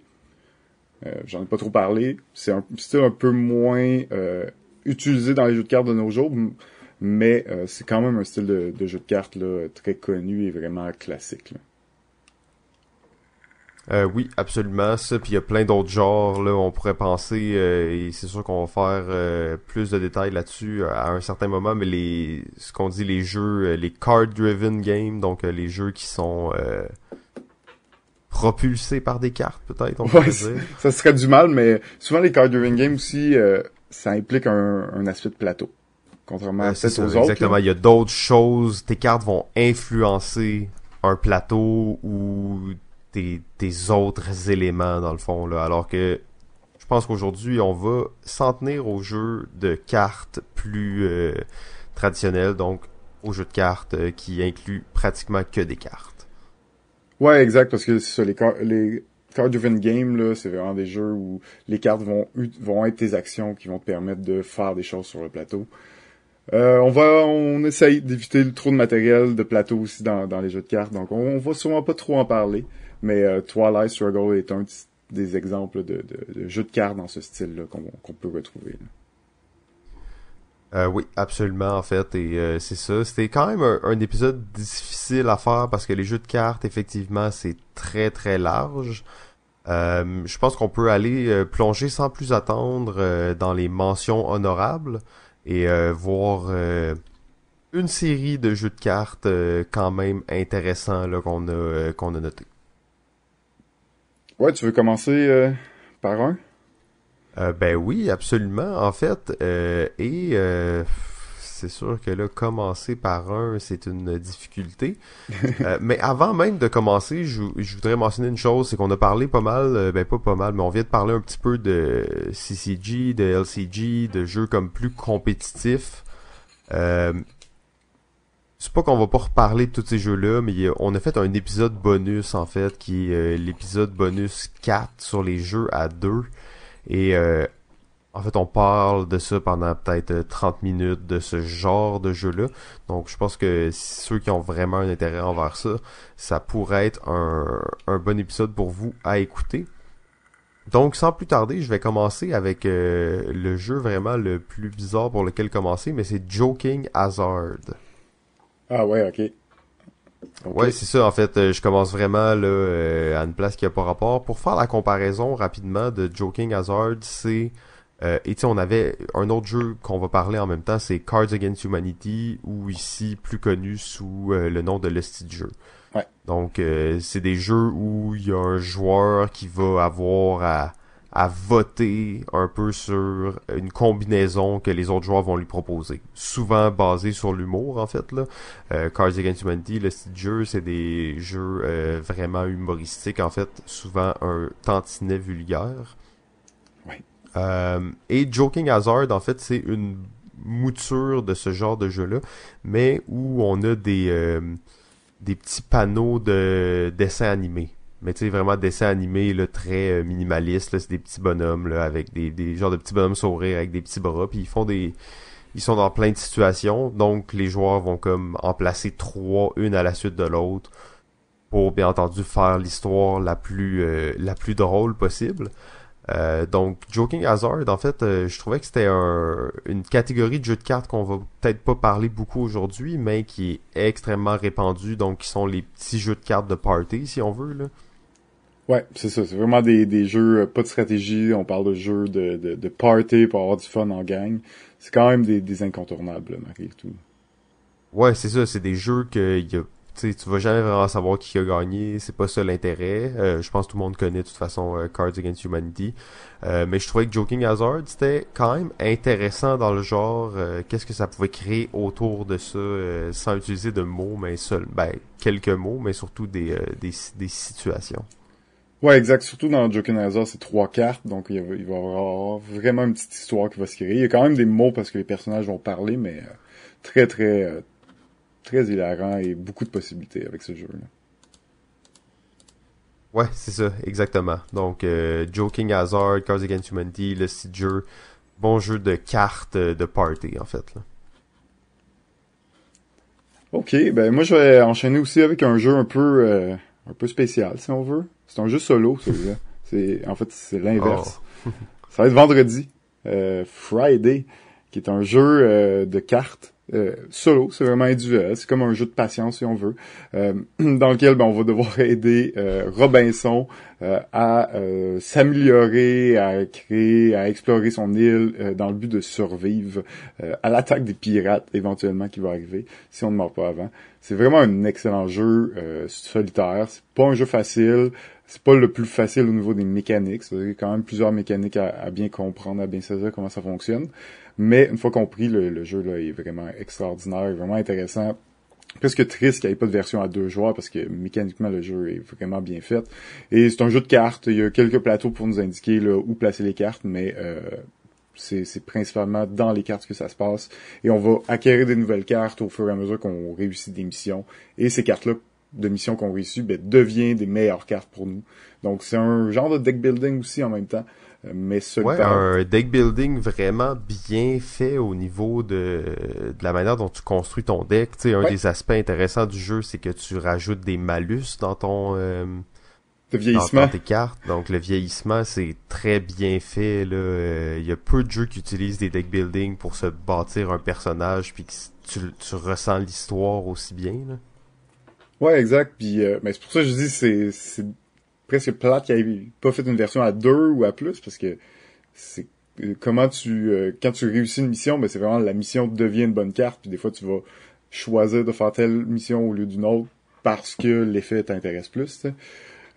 Euh, j'en ai pas trop parlé. C'est un un peu moins euh, utilisé dans les jeux de cartes de nos jours, mais euh, c'est quand même un style de, jeu de cartes là, très connu et vraiment classique. oui, absolument. Ça, puis il y a plein d'autres genres là, on pourrait penser et c'est sûr qu'on va faire plus de détails là-dessus à un certain moment. Mais les, ce qu'on dit, les jeux, les card-driven games, donc les jeux qui sont propulsé par des cartes, peut-être, on pourrait dire. Ça serait du mal, mais souvent les card driven games aussi, euh, ça implique un, aspect de plateau. Contrairement à ça, aux autres. Exactement. Il y a d'autres choses. Tes cartes vont influencer un plateau ou tes, autres éléments, dans le fond, là. Alors que je pense qu'aujourd'hui, on va s'en tenir aux jeux de cartes plus euh, traditionnels, donc aux jeux de cartes euh, qui incluent pratiquement que des cartes. Ouais, exact, parce que ça, les, les card-driven game, là, c'est vraiment des jeux où les cartes vont, être tes actions qui vont te permettre de faire des choses sur le plateau. Euh, on va, on essaye d'éviter trop de matériel de plateau aussi dans, les jeux de cartes, donc on, va sûrement pas trop en parler. Mais euh, Twilight Struggle est un des exemples de, de, jeux de cartes dans ce style-là qu'on peut retrouver. Euh, oui, absolument, en fait, et euh, c'est ça. C'était quand même un, épisode difficile à faire parce que les jeux de cartes, effectivement, c'est très très large. Euh, je pense qu'on peut aller plonger sans plus attendre dans les mentions honorables et voir une série de jeux de cartes quand même intéressants qu'on a qu'on a noté. Ouais, tu veux commencer par un? Euh, ben oui, absolument. En fait, euh, et euh, c'est sûr que là, commencer par un, c'est une difficulté. *laughs* Euh, mais avant même de commencer, je, je voudrais mentionner une chose, c'est qu'on a parlé pas mal, euh, ben pas pas mal, mais on vient de parler un petit peu de CCG, de LCG, de jeux comme plus compétitifs. Euh, c'est pas qu'on va pas reparler de tous ces jeux-là, mais on a fait un épisode bonus en fait, qui est l'épisode bonus 4 sur les jeux à deux. Et euh, en fait, on parle de ça pendant peut-être 30 minutes de ce genre de jeu-là. Donc, je pense que ceux qui ont vraiment un intérêt envers ça, ça pourrait être un, un bon épisode pour vous à écouter. Donc, sans plus tarder, je vais commencer avec euh, le jeu vraiment le plus bizarre pour lequel commencer, mais c'est Joking Hazard. Ah ouais, ok. Okay. Ouais, c'est ça. En fait, euh, je commence vraiment là euh, à une place qui a pas rapport. Pour faire la comparaison rapidement de Joking Hazard, c'est euh, et tu sais, on avait un autre jeu qu'on va parler en même temps, c'est Cards Against Humanity, ou ici plus connu sous euh, le nom de Lusty Jeu. Ouais. Donc, euh, c'est des jeux où il y a un joueur qui va avoir à à voter un peu sur une combinaison que les autres joueurs vont lui proposer. Souvent basé sur l'humour, en fait. Là. Euh, Cards Against Humanity, le style jeu, c'est des jeux euh, vraiment humoristiques, en fait. Souvent un tantinet vulgaire. Ouais. Euh, et Joking Hazard, en fait, c'est une mouture de ce genre de jeu-là, mais où on a des, euh, des petits panneaux de dessins animés mais tu sais vraiment dessin animé là très euh, minimaliste c'est des petits bonhommes là avec des des genres de petits bonhommes sourire avec des petits bras puis ils font des ils sont dans plein de situations. Donc les joueurs vont comme en placer trois une à la suite de l'autre pour bien entendu faire l'histoire la plus euh, la plus drôle possible. Euh, donc Joking Hazard en fait euh, je trouvais que c'était un, une catégorie de jeux de cartes qu'on va peut-être pas parler beaucoup aujourd'hui mais qui est extrêmement répandue donc qui sont les petits jeux de cartes de party si on veut là Ouais, c'est ça. C'est vraiment des, des jeux, euh, pas de stratégie. On parle de jeux de, de, de party pour avoir du fun en gang. C'est quand même des, des incontournables, malgré tout. Ouais, c'est ça. C'est des jeux que y a, tu vas jamais vraiment savoir qui a gagné. C'est pas ça l'intérêt. Euh, je pense que tout le monde connaît de toute façon euh, Cards Against Humanity. Euh, mais je trouvais que Joking Hazard, c'était quand même intéressant dans le genre. euh, Qu'est-ce que ça pouvait créer autour de ça, sans utiliser de mots, mais seul, ben quelques mots, mais surtout des, des, des situations. Ouais, exact. Surtout dans Joking Hazard, c'est trois cartes, donc il va, il va y avoir vraiment une petite histoire qui va se créer. Il y a quand même des mots parce que les personnages vont parler, mais euh, très, très, euh, très hilarant et beaucoup de possibilités avec ce jeu-là. Ouais, c'est ça, exactement. Donc, euh, Joking Hazard, Cards Against Humanity, le site jeu, bon jeu de cartes de party, en fait. Là. Ok, ben moi je vais enchaîner aussi avec un jeu un peu, euh, un peu spécial, si on veut. C'est un jeu solo, celui-là. C'est, en fait, c'est l'inverse. Oh. *laughs* Ça va être vendredi, euh, Friday, qui est un jeu euh, de cartes euh, solo. C'est vraiment individuel. C'est comme un jeu de patience, si on veut, euh, *clears throat* dans lequel ben, on va devoir *laughs* aider euh, Robinson euh, à euh, s'améliorer, à créer, à explorer son île euh, dans le but de survivre à l'attaque des pirates éventuellement qui va arriver si on ne meurt pas avant. C'est vraiment un excellent jeu solitaire. C'est pas un jeu facile. C'est pas le plus facile au niveau des mécaniques. A quand même plusieurs mécaniques à, à, bien comprendre, à bien saisir comment ça fonctionne. Mais une fois compris, le, le jeu là est vraiment extraordinaire, vraiment intéressant. Presque triste qu'il n'y ait pas de version à deux joueurs parce que mécaniquement le jeu est vraiment bien fait. Et c'est un jeu de cartes. Il y a quelques plateaux pour nous indiquer là, où placer les cartes, mais euh, c'est principalement dans les cartes que ça se passe. Et on va acquérir des nouvelles cartes au fur et à mesure qu'on réussit des missions. Et ces cartes-là de missions qu'on réussit, ben, devient des meilleures cartes pour nous. Donc c'est un genre de deck building aussi en même temps. Mais ouais, un deck building vraiment bien fait au niveau de, de la manière dont tu construis ton deck. Tu sais, un des aspects intéressants du jeu, c'est que tu rajoutes des malus dans ton euh, vieillissement. Dans, tes cartes. Donc le vieillissement, c'est très bien fait. Là. Euh, il y a peu de jeux qui utilisent des deck building pour se bâtir un personnage puis que tu, tu ressens l'histoire aussi bien. Là. Ouais, exact. Puis, euh, mais c'est pour ça que je dis c'est c'est presque plate qu'il ait pas fait une version à deux ou à plus parce que c'est comment tu euh, quand tu réussis une mission, ben c'est vraiment la mission devient une bonne carte. Puis des fois tu vas choisir de faire telle mission au lieu d'une autre parce que l'effet t'intéresse plus.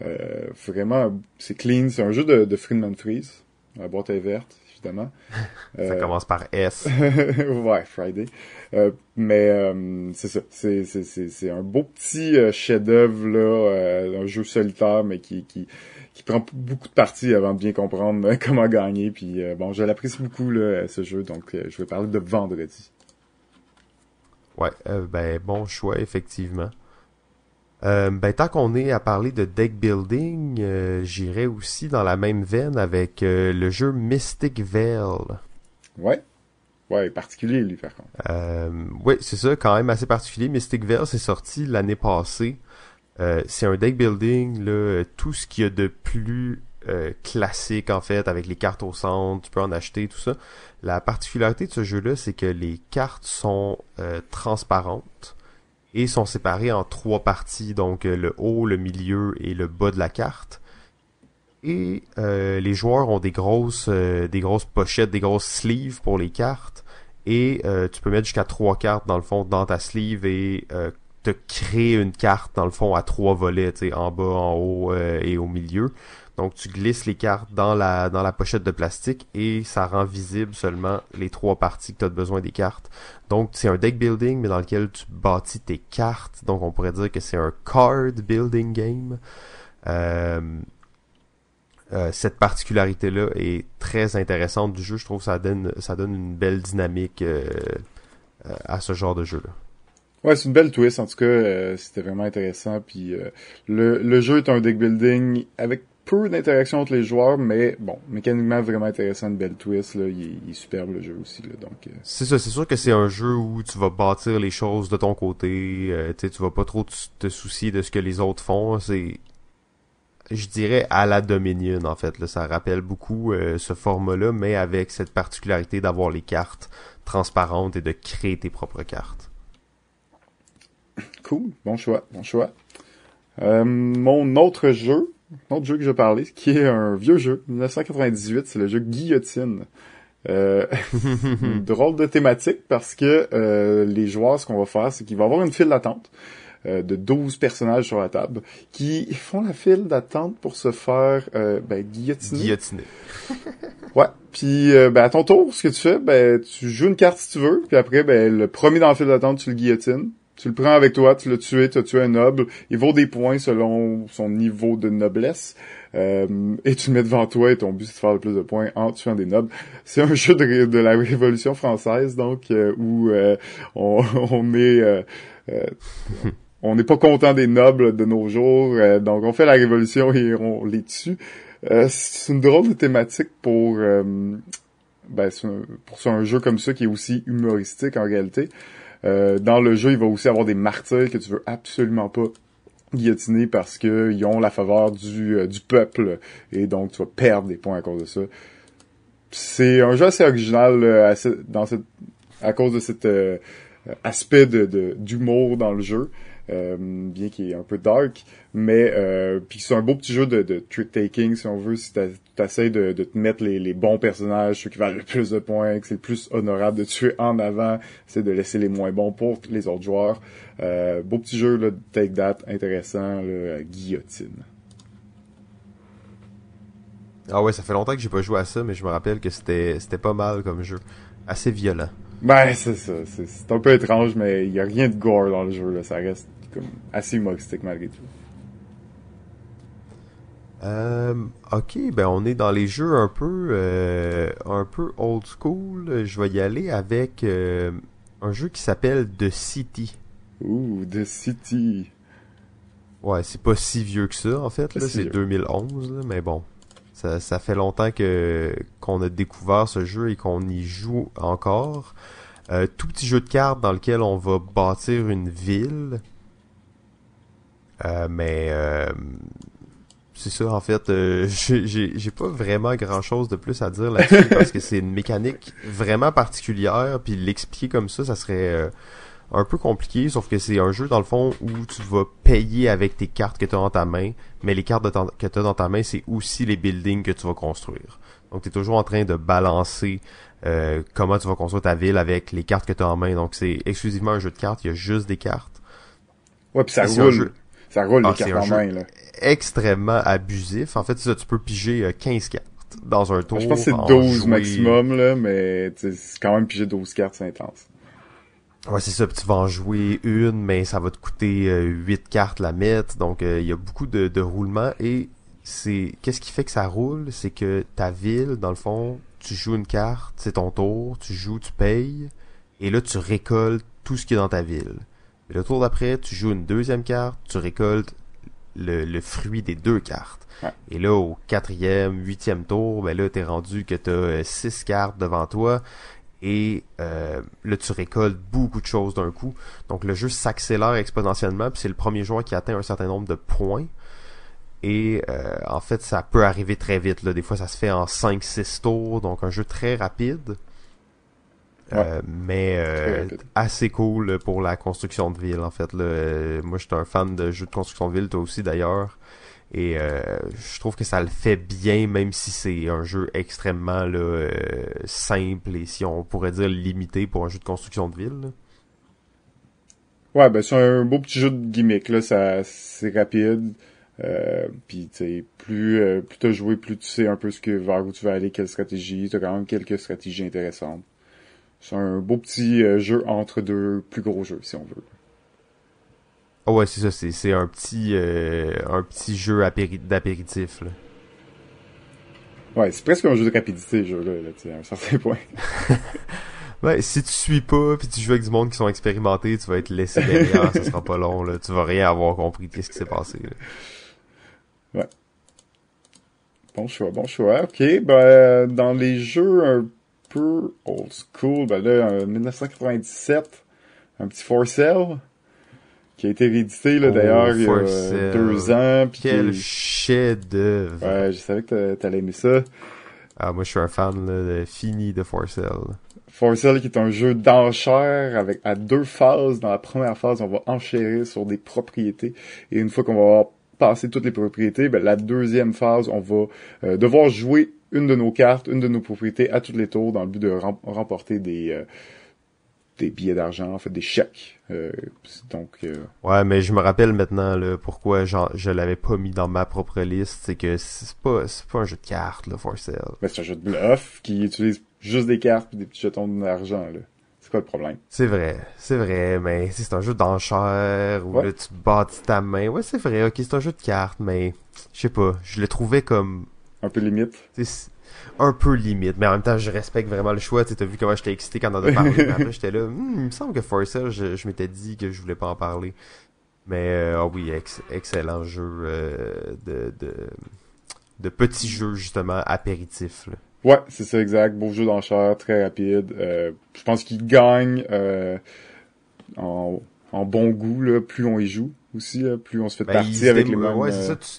Euh, vraiment, c'est clean. C'est un jeu de, de Friedman Freeze. La boîte est verte évidemment. ça euh, commence par S. *laughs* ouais, Friday. Euh, mais euh, c'est ça. C'est, c'est, c'est, un beau petit chef-d'œuvre, là, un jeu solitaire, mais qui, qui, qui prend beaucoup de parties avant de bien comprendre *laughs* comment gagner. Puis bon, je l'apprécie beaucoup, là, ce jeu, donc je vais parler de vendredi. Ouais, ben bon choix, effectivement. Euh, ben, tant qu'on est à parler de deck building, euh, j'irai aussi dans la même veine avec euh, le jeu Mystic Veil. Ouais. Ouais, particulier lui par contre. Euh, ouais, c'est ça, quand même assez particulier. Mystic Veil, c'est sorti l'année passée. c'est un deck building, là, tout ce qu'il y a de plus classique en fait, avec les cartes au centre, tu peux en acheter, tout ça. La particularité de ce jeu-là, c'est que les cartes sont transparentes et sont séparés en trois parties, donc euh, le haut, le milieu et le bas de la carte. Et euh, les joueurs ont des grosses, euh, des grosses pochettes, des grosses sleeves pour les cartes. Et tu peux mettre jusqu'à trois cartes dans le fond dans ta sleeve et te créer une carte dans le fond à trois volets, en bas, en haut et au milieu. Donc tu glisses les cartes dans la pochette de plastique et ça rend visible seulement les trois parties que tu as besoin des cartes. Donc c'est un deck building mais dans lequel tu bâtis tes cartes. Donc on pourrait dire que c'est un card building game. Euh, euh, cette particularité là est très intéressante du jeu. Je trouve que ça donne une belle dynamique euh, à ce genre de jeu là. Ouais, c'est une belle twist. En tout cas, c'était vraiment intéressant. Puis le jeu est un deck building avec peu d'interaction entre les joueurs, mais bon, mécaniquement vraiment intéressant, une belle twist, là, il, est, superbe le jeu aussi, là, donc... Euh. C'est ça, c'est sûr que c'est un jeu où tu vas bâtir les choses de ton côté, euh, tu vas pas trop te soucier de ce que les autres font, c'est... Je dirais à la Dominion, en fait, là, ça rappelle beaucoup euh, ce format-là, mais avec cette particularité d'avoir les cartes transparentes et de créer tes propres cartes. Cool, bon choix, bon choix. mon autre jeu, autre jeu que je parlais, qui est un vieux jeu, 1998, c'est le jeu Guillotine. Euh, *laughs* drôle de thématique parce que euh, les joueurs, ce qu'on va faire, c'est qu'il va y avoir une file d'attente euh, de 12 personnages sur la table qui font la file d'attente pour se faire euh, ben, guillotiner. Guillotiner. *laughs* ouais. Puis ben, à ton tour, ce que tu fais, ben tu joues une carte si tu veux, puis après ben le premier dans la file d'attente, tu le guillotines. Tu le prends avec toi, tu l'as tué, tu as tué un noble. Il vaut des points selon son niveau de noblesse. Euh, et tu le mets devant toi et ton but c'est de faire le plus de points en tuant des nobles. C'est un *laughs* jeu de, la Révolution française, donc, euh, où euh, on, *laughs* est... on n'est pas content des nobles de nos jours, donc on fait la révolution et on les tue. c'est une drôle de thématique pour ben, pour un jeu comme ça qui est aussi humoristique en réalité. Euh, dans le jeu, il va aussi avoir des martyrs que tu veux absolument pas guillotiner parce qu'ils ont la faveur du, euh, du peuple et donc tu vas perdre des points à cause de ça. C'est un jeu assez original dans cette, à cause de cet euh, aspect d'humour dans le jeu. Euh, bien qu'il est un peu dark, mais euh, puis c'est un beau petit jeu de, de trick taking si on veut, si tu essaies de, de, te mettre les, les, bons personnages, ceux qui valent le plus de points, que c'est le plus honorable de tuer en avant, c'est de laisser les moins bons pour les autres joueurs. Euh, beau petit jeu là, de take that, intéressant, là, guillotine. Ah ouais, ça fait longtemps que j'ai pas joué à ça, mais je me rappelle que c'était c'était pas mal comme jeu, assez violent. Ben c'est ça, c'est un peu étrange, mais il y a rien de gore dans le jeu là, ça reste comme assez humoristique malgré tout. Euh, ok, ben on est dans les jeux un peu euh, un peu old school. Je vais y aller avec euh, un jeu qui s'appelle The City. Ouh, The City. Ouais, c'est pas si vieux que ça, en fait. Là, C'est vieux. 2011, là, mais bon. Ça, ça fait longtemps que qu'on a découvert ce jeu et qu'on y joue encore. Tout petit jeu de cartes dans lequel on va bâtir une ville. Euh, mais euh, c'est ça, en fait. euh, *laughs* j'ai- j'ai j'ai pas vraiment grand chose de plus à dire là-dessus *laughs* parce que c'est une mécanique vraiment particulière. Puis l'expliquer comme ça, ça serait euh, un peu compliqué. Sauf que c'est un jeu, dans le fond, où tu vas payer avec tes cartes que tu as dans ta main. Mais les cartes de que tu as dans ta main, c'est aussi les buildings que tu vas construire. Donc, tu es toujours en train de balancer euh, comment tu vas construire ta ville avec les cartes que tu as en main. Donc, c'est exclusivement un jeu de cartes. Il y a juste des cartes. Ouais, puis ça Et c'est un roule. Ça roule Ah, les c'est cartes en main, là. Extrêmement abusif. En fait, ça, tu peux piger euh, 15 cartes dans un tour. Je pense que c'est en 12 jouer- maximum, là, mais tu sais, c'est quand même piger 12 cartes, c'est intense. Ouais, c'est ça. Puis tu vas en jouer une, mais ça va te coûter euh, 8 cartes la mettre. Donc, euh, il y a beaucoup de, de roulement. Et c'est qu'est-ce qui fait que ça roule? C'est que ta ville, dans le fond, tu joues une carte, c'est ton tour, tu joues, tu payes. Et là, tu récoltes tout ce qui est dans ta ville. Le tour d'après, tu joues une deuxième carte, tu récoltes le, le fruit des deux cartes. Ouais. Et là, au quatrième, huitième tour, ben là, t'es rendu que t'as euh, six cartes devant toi. Et euh, là, tu récoltes beaucoup de choses d'un coup. Donc, le jeu s'accélère exponentiellement. Puis c'est le premier joueur qui atteint un certain nombre de points. Et euh, en fait, ça peut arriver très vite. Là. Des fois, ça se fait en 5-6 tours. Donc, un jeu très rapide. Euh, mais euh, assez cool pour la construction de ville en fait là. Euh, moi j'étais un fan de jeux de construction de ville toi aussi d'ailleurs et euh, je trouve que ça le fait bien même si c'est un jeu extrêmement là, euh, simple et si on pourrait dire limité pour un jeu de construction de ville là. Ouais, ben c'est un beau petit jeu de gimmick, là, ça, c'est rapide. Euh, puis tu sais, plus, euh, plus t'as joué, plus tu sais un peu ce que, vers où tu vas aller, quelle stratégie. T'as quand même quelques stratégies intéressantes. C'est un beau petit euh, jeu entre deux plus gros jeux, si on veut. Ah ouais c'est ça c'est c'est un petit euh, un petit jeu apéri- d'apéritif là. Ouais, c'est presque un jeu de rapidité, ce jeu-là, là, à un certain *laughs* point. *laughs* Ouais, si tu suis pas puis tu joues avec du monde qui sont expérimentés, tu vas être laissé derrière, ça sera pas *laughs* long là, tu vas rien avoir compris de qu'est-ce qui s'est passé. là. Bon choix, bon choix. Ok, ben, dans les jeux un peu old school, ben là, en 1997, un petit For Sale, qui a été réédité, là, Oh, d'ailleurs, il y a deux ans. Puis Quel qui- chef-d'œuvre. Ouais, je savais que t'a- t'allais aimer ça. Ah, moi, je suis un fan là, de fini de For Sale. For Sale, qui est un jeu d'enchères avec à deux phases. Dans la première phase, on va enchérir sur des propriétés. Et une fois qu'on va avoir passé toutes les propriétés, ben, la deuxième phase, on va euh, devoir jouer une de nos cartes, une de nos propriétés à tous les tours dans le but de rem- remporter des euh, des billets d'argent, en fait des chèques. Euh, donc euh, Ouais, mais je me rappelle maintenant là, pourquoi j'en- je l'avais pas mis dans ma propre liste. C'est que c'est pas, c'est pas un jeu de cartes, là, For Sale. ben, c'est un jeu de bluff qui utilise juste des cartes et des petits jetons d'argent. là. C'est quoi le problème? C'est vrai, c'est vrai, mais c'est un jeu d'enchères où Ouais. là, tu bâtis ta main. Ouais, c'est vrai, ok, c'est un jeu de cartes, mais je sais pas, je le trouvais comme Un peu limite. un peu limite, mais en même temps, je respecte vraiment le choix. Tu t'as vu comment j'étais excité quand on en a parlé. mais après, j'étais là, Hmm, il me semble que For Sale, je, je m'étais dit que je voulais pas en parler. Mais, euh, ah oui, ex- excellent jeu euh, de, de, de petits jeux, justement, apéritifs. là. Ouais, c'est ça exact. Beau jeu d'enchères, très rapide. Euh, je pense qu'il gagne euh, en, en bon goût là, plus on y joue aussi, là, plus on se fait Ben, partie avec les mêmes. Ouais, c'est euh, ça, tu,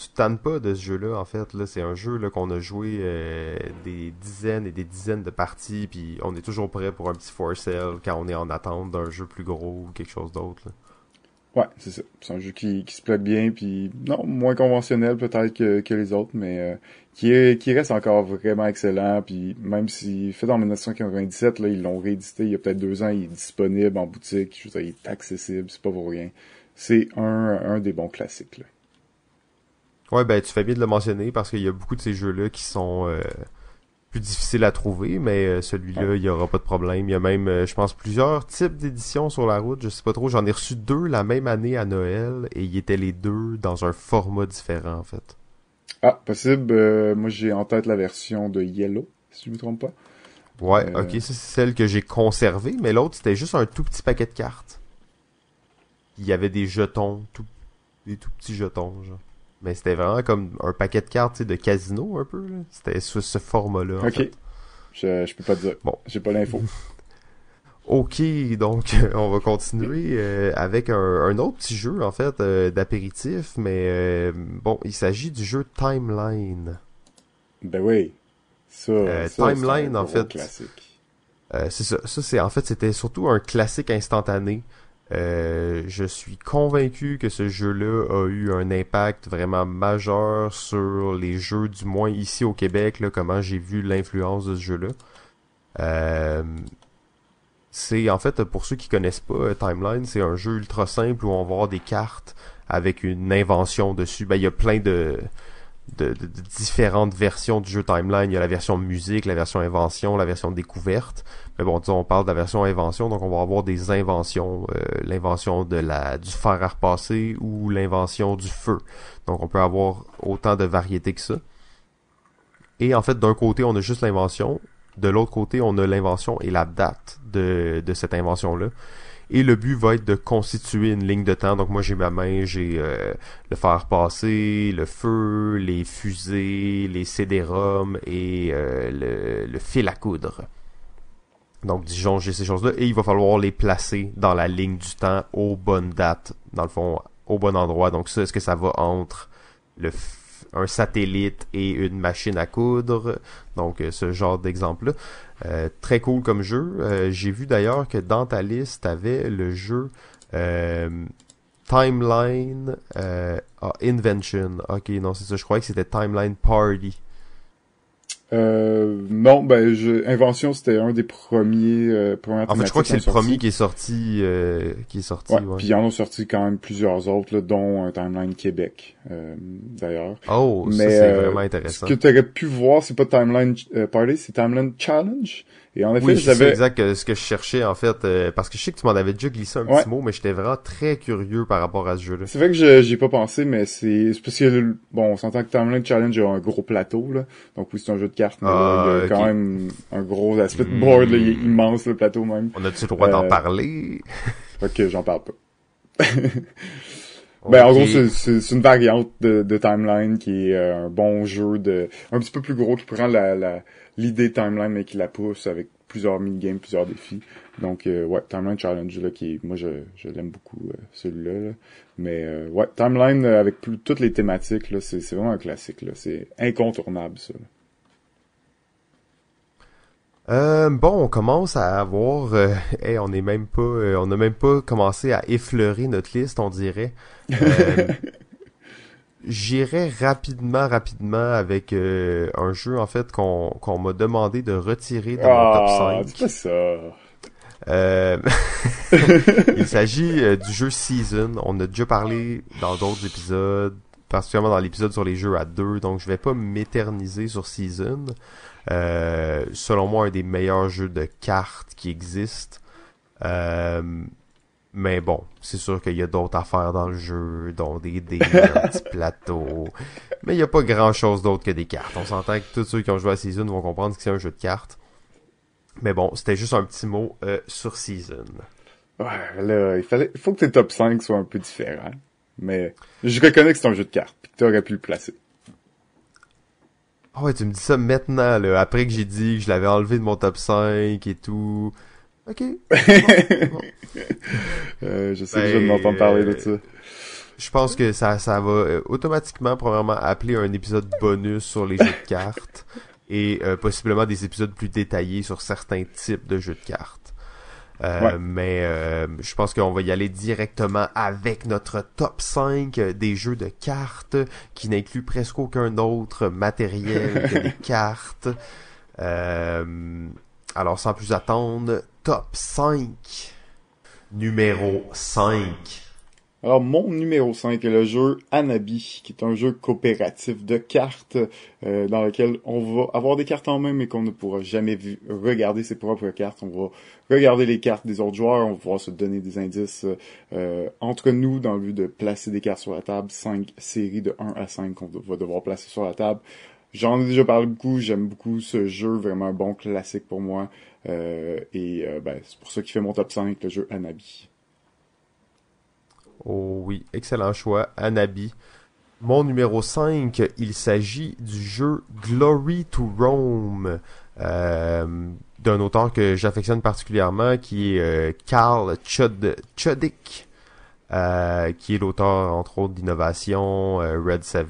tu tannes pas de ce jeu-là, en fait. là C'est un jeu là qu'on a joué euh, des dizaines et des dizaines de parties, puis on est toujours prêt pour un petit For Sale quand on est en attente d'un jeu plus gros ou quelque chose d'autre. là. Ouais, c'est ça. C'est un jeu qui, se plaît bien, puis non, moins conventionnel peut-être que, que les autres, mais euh, qui qui reste encore vraiment excellent. Puis même si fait en 1997, là, ils l'ont réédité il y a peut-être deux ans, il est disponible en boutique. Je veux dire, il est accessible, c'est pas pour rien. C'est un, un des bons classiques. Ouais, ben tu fais bien de le mentionner parce qu'il y a beaucoup de ces jeux-là qui sont euh, plus difficiles à trouver, mais euh, celui-là, il y aura pas de problème. Il y a même, euh, je pense, plusieurs types d'éditions sur la route. Je sais pas trop. J'en ai reçu deux la même année à Noël et ils étaient les deux dans un format différent en fait. Ah, possible. euh, moi, j'ai en tête la version de Yellow, si je me trompe pas. Ouais, Euh. ok, ça, c'est celle que j'ai conservée, mais l'autre c'était juste un tout petit paquet de cartes. Il y avait des jetons tout des tout petits jetons, genre. Mais c'était vraiment comme un paquet de cartes de casino, un peu. C'était ce, ce format-là. Ok. Je, je peux pas te dire. Bon. J'ai pas l'info. *laughs* Ok, donc *laughs* on va continuer euh, avec un, autre petit jeu en fait euh, d'apéritif, mais euh, bon, il s'agit du jeu Timeline. Ben oui, ça. Timeline en fait. c'est ça. Ça c'est en fait c'était surtout un classique instantané. Je suis convaincu que ce jeu-là a eu un impact vraiment majeur sur les jeux, du moins ici au Québec, là, comment j'ai vu l'influence de ce jeu-là. Euh, c'est en fait pour ceux qui connaissent pas euh, Timeline, c'est un jeu ultra simple où on va avoir des cartes avec une invention dessus. Ben il y a plein de de, différentes versions du jeu Timeline. Il y a la version musique, la version invention, la version découverte. Mais bon, disons, on parle de la version invention, donc on va avoir des inventions. Euh, l'invention de la du fer à repasser ou l'invention du feu. Donc on peut avoir autant de variétés que ça. Et en fait, d'un côté, on a juste l'invention. De l'autre côté, on a l'invention et la date de, de cette invention-là. Et le but va être de constituer une ligne de temps. Donc moi j'ai ma main, j'ai euh, le fer passer, le feu, les fusées, les CD-ROM et euh, le, le, fil à coudre. Donc disons j'ai ces choses-là et il va falloir les placer dans la ligne du temps aux bonnes dates, dans le fond au bon endroit. Donc ça, est-ce que ça va entre le un satellite et une machine à coudre. Donc euh, ce genre d'exemple-là. Euh, très cool comme jeu. Euh, j'ai vu d'ailleurs que dans ta liste, t'avais le jeu Timeline ah, Invention. Ok, non, c'est ça. Je croyais que c'était Timeline Party. Euh, non, ben, je, Invention, c'était un des premiers, euh, En fait, je crois que c'est le premier qui est sorti, euh, qui est sorti, ouais, Puis ils en ont sorti quand même plusieurs autres, là, dont un Timeline Québec, euh, d'ailleurs. Oh, Mais, ça, c'est vraiment intéressant. Ce que tu aurais pu voir, c'est pas Timeline Party, c'est Timeline Challenge. Et en effet, oui, c'est exact ce que je cherchais en fait, euh, parce que je sais que tu m'en avais déjà glissé un petit mot, mais j'étais vraiment très curieux par rapport à ce jeu-là. C'est vrai que je j'y ai pas pensé, mais c'est parce que bon, on s'entend que Timeline Challenge a un gros plateau là, donc oui c'est un jeu de cartes, mais il y a ah, quand même un gros aspect de board, là, il est hmm. immense le plateau même. On a-tu le droit d'en euh, parler? *laughs* Ok, j'en parle pas. *laughs* Ben en gros c'est une variante de, de, Timeline qui est euh, un bon jeu de un petit peu plus gros qui prend la, la l'idée timeline mais qui la pousse avec plusieurs mini-games, plusieurs défis. Donc euh, ouais, Timeline Challenge là qui est, moi je, je l'aime beaucoup euh, celui-là. Mais euh, ouais, Timeline avec toutes les thématiques là, c'est vraiment un classique là, c'est incontournable ça. bon, on commence à avoir, *laughs* hey, on est même pas, on n'a même pas commencé à effleurer notre liste, on dirait. *laughs* J'irai rapidement, rapidement avec euh, un jeu en fait qu'on m'a demandé de retirer dans mon top 5. Ah, pas ça. Euh... *laughs* il *laughs* s'agit euh, du jeu Season. On a déjà parlé dans d'autres épisodes, particulièrement dans l'épisode sur les jeux à deux, donc je vais pas m'éterniser sur Season. Euh, selon moi, un des meilleurs jeux de cartes qui existent. Mais bon, c'est sûr qu'il y a d'autres affaires dans le jeu, dont des dés, *laughs* un petit plateau. Mais il n'y a pas grand chose d'autre que des cartes. On s'entend que tous ceux qui ont joué à Season vont comprendre que c'est un jeu de cartes. Mais bon, c'était juste un petit mot euh, sur Season. Ouais, là, il fallait, il faut que tes top 5 soient un peu différents. Mais je reconnais que c'est un jeu de cartes, pis que t'aurais pu le placer. Ah ouais, tu me dis ça maintenant, là, après que j'ai dit que je l'avais enlevé de mon top 5 et tout. Ok. *laughs* euh, je sais que je vais m'entendre parler de ça. Je pense que ça, ça va euh, automatiquement, premièrement, appeler un épisode bonus sur les jeux de cartes et euh, possiblement des épisodes plus détaillés sur certains types de jeux de cartes. Euh, Mais je pense qu'on va y aller directement avec notre top 5 des jeux de cartes qui n'inclut presque aucun autre matériel que *laughs* des cartes. alors sans plus attendre, top 5. Numéro 5. Alors, mon numéro 5 est le jeu Anabi, qui est un jeu coopératif de cartes euh, dans lequel on va avoir des cartes en main, mais qu'on ne pourra jamais regarder ses propres cartes. On va regarder les cartes des autres joueurs, on va pouvoir se donner des indices euh, entre nous dans le but de placer des cartes sur la table. 5 séries de 1 à 5 qu'on va devoir placer sur la table. J'en ai déjà parlé beaucoup, j'aime beaucoup ce jeu, vraiment un bon classique pour moi. Euh, et euh, ben, c'est pour ça qu'il fait mon top 5, le jeu Anabi. Oh oui, excellent choix, Anabi. Mon numéro 5, il s'agit du jeu Glory to Rome, euh, d'un auteur que j'affectionne particulièrement, qui est euh, Karl Chudik, euh, qui est l'auteur, entre autres, d'Innovation, Red 7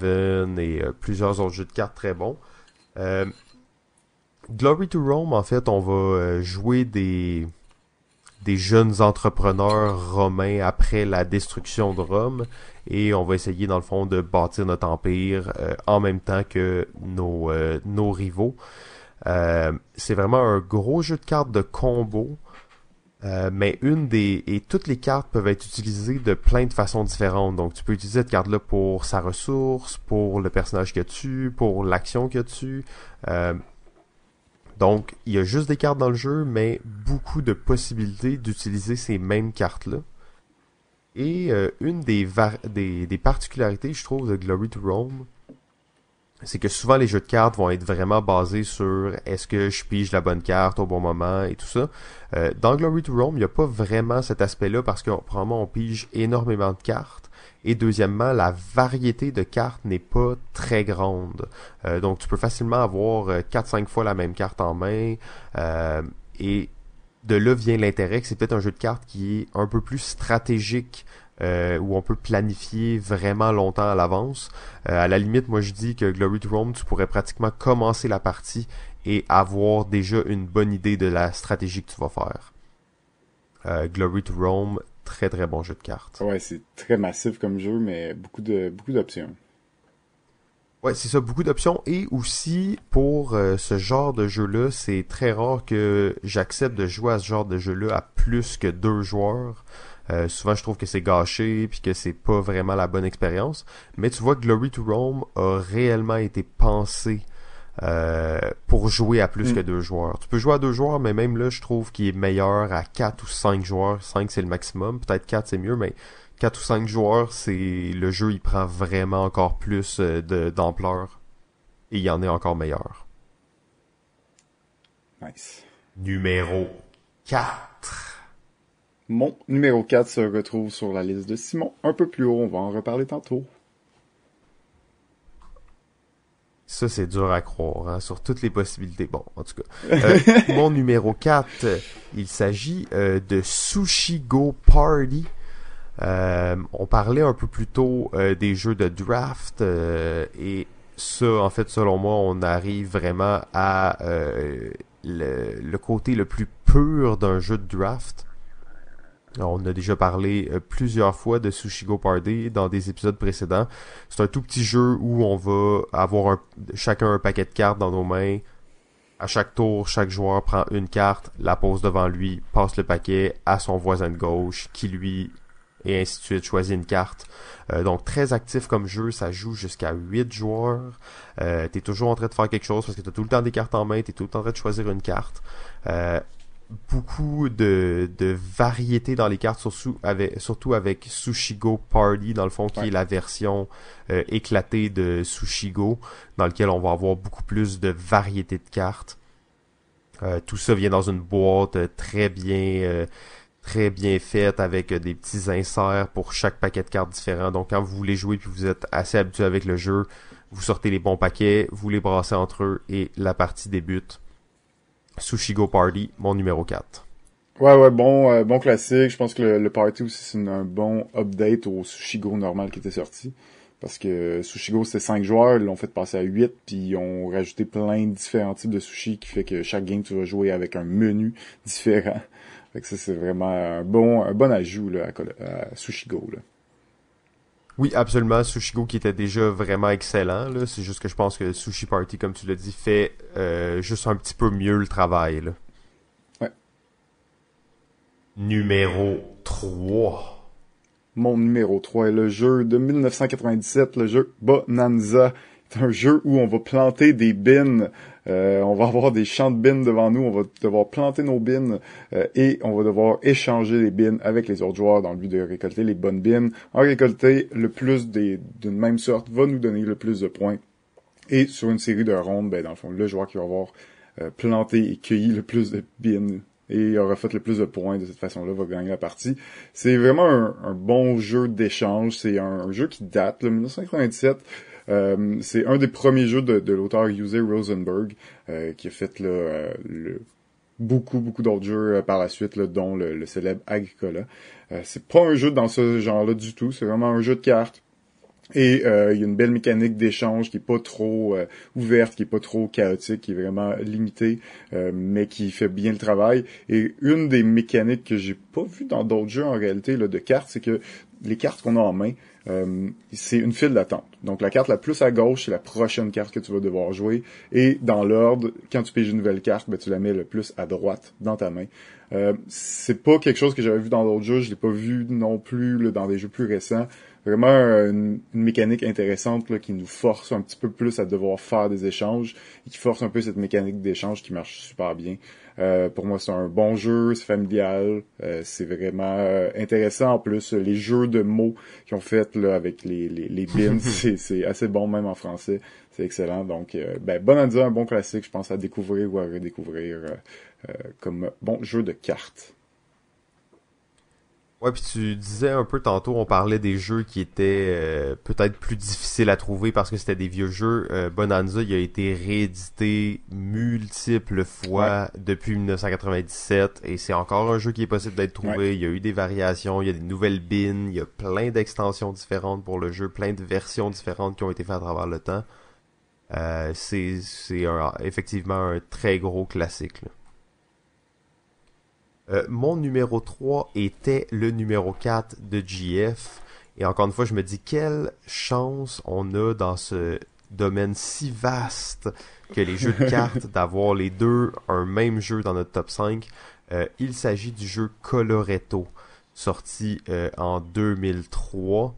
et plusieurs autres jeux de cartes très bons. Glory to Rome, en fait, on va jouer des des jeunes entrepreneurs romains après la destruction de Rome et on va essayer dans le fond de bâtir notre empire euh, en même temps que nos, euh, nos rivaux. Euh, c'est vraiment un gros jeu de cartes de combo. mais une des et toutes les cartes peuvent être utilisées de plein de façons différentes. Donc tu peux utiliser cette carte-là pour sa ressource, pour le personnage que tu, pour l'action que tu. Donc, il y a juste des cartes dans le jeu, mais beaucoup de possibilités d'utiliser ces mêmes cartes-là. Et euh, une des, des, particularités, je trouve, de Glory to Rome, c'est que souvent les jeux de cartes vont être vraiment basés sur est-ce que je pige la bonne carte au bon moment et tout ça. Euh, dans Glory to Rome, il n'y a pas vraiment cet aspect-là parce que probablement on pige énormément de cartes. Et deuxièmement, la variété de cartes n'est pas très grande. Euh, donc tu peux facilement avoir 4-5 euh, fois la même carte en main. Euh, et de là vient l'intérêt que c'est peut-être un jeu de cartes qui est un peu plus stratégique où on peut planifier vraiment longtemps à l'avance. à la limite, moi je dis que Glory to Rome, tu pourrais pratiquement commencer la partie et avoir déjà une bonne idée de la stratégie que tu vas faire. Glory to Rome, très très bon jeu de cartes. Ouais, c'est très massif comme jeu, mais beaucoup de beaucoup d'options. Ouais, c'est ça, beaucoup d'options. Et aussi, pour euh, ce genre de jeu-là, c'est très rare que j'accepte de jouer à ce genre de jeu-là à plus que deux joueurs. Euh, souvent, je trouve que c'est gâché, puis que c'est pas vraiment la bonne expérience. Mais tu vois, Glory to Rome a réellement été pensé pour jouer à plus mm. que deux joueurs. Tu peux jouer à deux joueurs, mais même là, je trouve qu'il est meilleur à quatre ou cinq joueurs. Cinq, c'est le maximum. Peut-être quatre, c'est mieux, mais quatre ou cinq joueurs, c'est le jeu, il prend vraiment encore plus euh, de d'ampleur. Et il y en est encore meilleur. Nice. Numéro 4. Mon numéro 4 se retrouve sur la liste de Simon. Un peu plus haut, on va en reparler tantôt. Ça, c'est dur à croire, hein, sur toutes les possibilités. Bon, en tout cas. Euh, *laughs* mon numéro 4, il s'agit euh, de Sushi Go Party. Euh, on parlait un peu plus tôt des jeux de draft et ça, en fait, selon moi, on arrive vraiment à le, côté le plus pur d'un jeu de draft. On a déjà parlé euh, plusieurs fois de Sushigo Party dans des épisodes précédents. C'est un tout petit jeu où on va avoir chacun un paquet de cartes dans nos mains. À chaque tour, chaque joueur prend une carte, la pose devant lui, passe le paquet à son voisin de gauche, qui lui, et ainsi de suite, choisit une carte. Euh, donc très actif comme jeu, ça joue jusqu'à 8 joueurs. Euh, t'es toujours en train de faire quelque chose parce que t'as tout le temps des cartes en main, t'es tout le temps en train de choisir une carte. Beaucoup de, de variété dans les cartes, surtout avec, surtout avec Sushigo Party, dans le fond, qui est la version euh, éclatée de Sushigo, dans lequel on va avoir beaucoup plus de variété de cartes. Euh, tout ça vient dans une boîte très bien euh, très bien faite avec des petits inserts pour chaque paquet de cartes différents. Donc quand vous voulez jouer puis vous êtes assez habitué avec le jeu, vous sortez les bons paquets, vous les brassez entre eux et la partie débute. Sushigo Party, mon numéro 4. Ouais, ouais, bon, euh, bon classique. Je pense que le, Party aussi, c'est un bon update au Sushigo normal qui était sorti. Parce que Sushigo, c'était 5 joueurs, ils l'ont fait passer à 8, puis ils ont rajouté plein de différents types de sushi qui fait que chaque game, tu vas jouer avec un menu différent. *laughs* Fait que ça, c'est vraiment un bon, un bon ajout là, à, à Sushigo. Oui, absolument. Sushigo qui était déjà vraiment excellent. Là. C'est juste que je pense que Sushi Party, comme tu l'as dit, fait euh, juste un petit peu mieux le travail. Là. Ouais. Numéro 3. Mon numéro 3 est le jeu de 1997, le jeu Bonanza. C'est un jeu où on va planter des bins euh, on va *laughs* avoir des champs de bins devant nous, on va devoir planter nos bins euh, et on va devoir échanger les bins avec les autres joueurs dans le but de récolter les bonnes bins. En récolter le plus d'une même sorte va nous donner le plus de points. Et sur une série de rondes, ben, dans le fond, le joueur qui va avoir euh, planté et cueilli le plus de bins et aura fait le plus de points de cette façon-là va gagner la partie. C'est vraiment un, bon jeu d'échange. C'est un, jeu qui date, le 1997. Euh, c'est un des premiers jeux de, l'auteur Uwe Rosenberg euh, qui a fait le, beaucoup beaucoup d'autres jeux par la suite, dont le, célèbre Agricola. c'est pas un jeu dans ce genre-là du tout. C'est vraiment un jeu de cartes et euh, il y a une belle mécanique d'échange qui est pas trop euh, ouverte, qui est pas trop chaotique, qui est vraiment limitée, euh, mais qui fait bien le travail. Et une des mécaniques que j'ai pas vu dans d'autres jeux en réalité là, de cartes, c'est que les cartes qu'on a en main, c'est une file d'attente. Donc la carte la plus à gauche, c'est la prochaine carte que tu vas devoir jouer. Et dans l'ordre, quand tu piges une nouvelle carte, ben, tu la mets le plus à droite dans ta main. c'est pas quelque chose que j'avais vu dans d'autres jeux, je l'ai pas vu non plus dans des jeux plus récents vraiment une, mécanique intéressante là, qui nous force un petit peu plus à devoir faire des échanges et qui force un peu cette mécanique d'échange qui marche super bien. Euh, pour moi, c'est un bon jeu, c'est familial, euh, c'est vraiment euh, intéressant. En plus, les jeux de mots qu'ils ont fait là, avec les, les, les bins, *laughs* c'est assez bon même en français. C'est excellent. Donc, ben, bon à dire, un bon classique, je pense, à découvrir ou à redécouvrir comme bon jeu de cartes. Ouais, puis tu disais un peu tantôt, on parlait des jeux qui étaient euh, peut-être plus difficiles à trouver parce que c'était des vieux jeux. Euh, Bonanza, il a été réédité multiples fois depuis 1997 et c'est encore un jeu qui est possible d'être trouvé. Il y a eu des variations, il y a des nouvelles bins, il y a plein d'extensions différentes pour le jeu, plein de versions différentes qui ont été faites à travers le temps. Euh, c'est effectivement un très gros classique. Là. Euh, mon numéro 3 était le numéro 4 de GF. Et encore une fois, je me dis quelle chance on a dans ce domaine si vaste que les jeux de *laughs* cartes d'avoir les deux un même jeu dans notre top 5. Euh, il s'agit du jeu Coloretto, sorti euh, en 2003.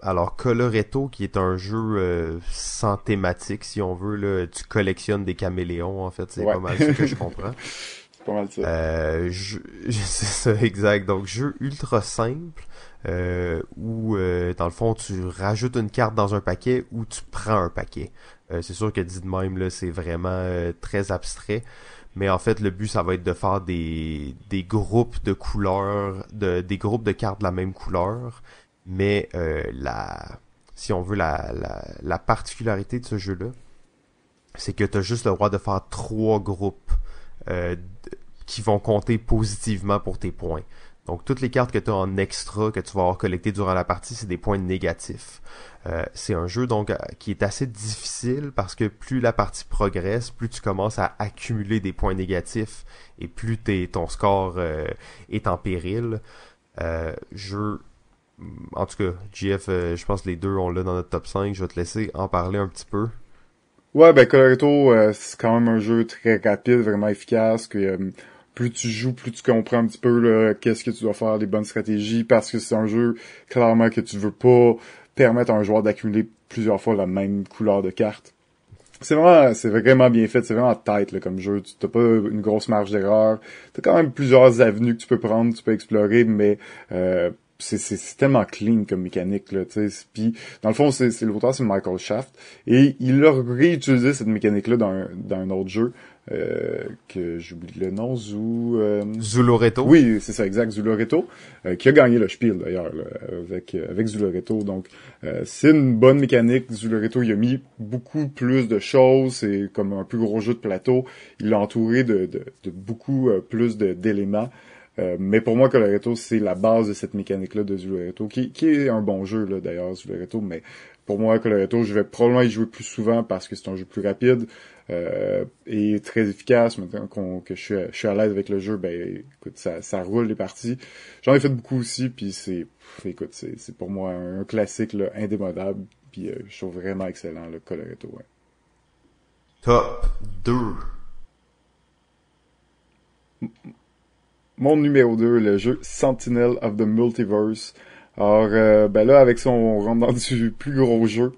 alors Coloretto, qui est un jeu sans thématique, si on veut, là, tu collectionnes des caméléons, en fait, c'est pas mal ce que je comprends. *laughs* mal ça. Euh, c'est *laughs* ça, exact. Donc, jeu ultra simple, euh, où, euh, dans le fond, tu rajoutes une carte dans un paquet ou tu prends un paquet. C'est sûr que dit de même, c'est vraiment très abstrait. Mais en fait, le but, ça va être de faire des, des groupes de couleurs, de, des groupes de cartes de la même couleur. Mais la, si on veut, la, la, la particularité de ce jeu-là, c'est que tu as juste le droit de faire trois groupes euh, qui vont compter positivement pour tes points. Donc toutes les cartes que tu as en extra que tu vas avoir collectées durant la partie, c'est des points négatifs. Euh, c'est un jeu donc euh, qui est assez difficile parce que plus la partie progresse, plus tu commences à accumuler des points négatifs et plus ton score est en péril. jeu en tout cas, GF, je pense que les deux on l'a dans notre top 5. Je vais te laisser en parler un petit peu. Ouais, ben Coloretto, euh, c'est quand même un jeu très rapide, vraiment efficace, que euh, plus tu joues, plus tu comprends un petit peu qu'est-ce que tu dois faire, les bonnes stratégies, parce que c'est un jeu clairement que tu veux pas permettre à un joueur d'accumuler plusieurs fois la même couleur de carte. C'est vraiment, c'est vraiment bien fait, c'est vraiment tight là, comme jeu. Tu n'as pas une grosse marge d'erreur. T'as quand même plusieurs avenues que tu peux prendre, tu peux explorer, mais euh, c'est tellement clean comme mécanique là tu sais puis dans le fond c'est l'auteur c'est Michael Shaft et il a réutilisé cette mécanique là dans dans un autre jeu euh, que j'oublie le nom, Zou... Euh... Zuloreto. Oui, c'est ça, exact, Zuloreto, euh, qui a gagné le Spiel d'ailleurs avec euh, avec Zuloreto. Donc euh, c'est une bonne mécanique. Zuloreto, il a mis beaucoup plus de choses. C'est comme un plus gros jeu de plateau. Il l'a entouré de, de, de beaucoup plus d'éléments. Euh, mais pour moi, Coloretto, c'est la base de cette mécanique-là de Zuloretto, qui, qui est un bon jeu, là, d'ailleurs, Zuloretto, mais pour moi, Coloretto, je vais probablement y jouer plus souvent parce que c'est un jeu plus rapide euh, et très efficace. Maintenant que je suis, je suis à l'aise avec le jeu, ben écoute, ça, ça roule les parties. J'en ai fait beaucoup aussi, puis c'est écoute, c'est pour moi un, classique là, indémodable, puis euh, je trouve vraiment excellent le Coloretto. Ouais. Top 2 mon numéro 2, le jeu Sentinel of the Multiverse. Alors, euh, ben là, avec ça, on rentre dans *laughs* du plus gros jeu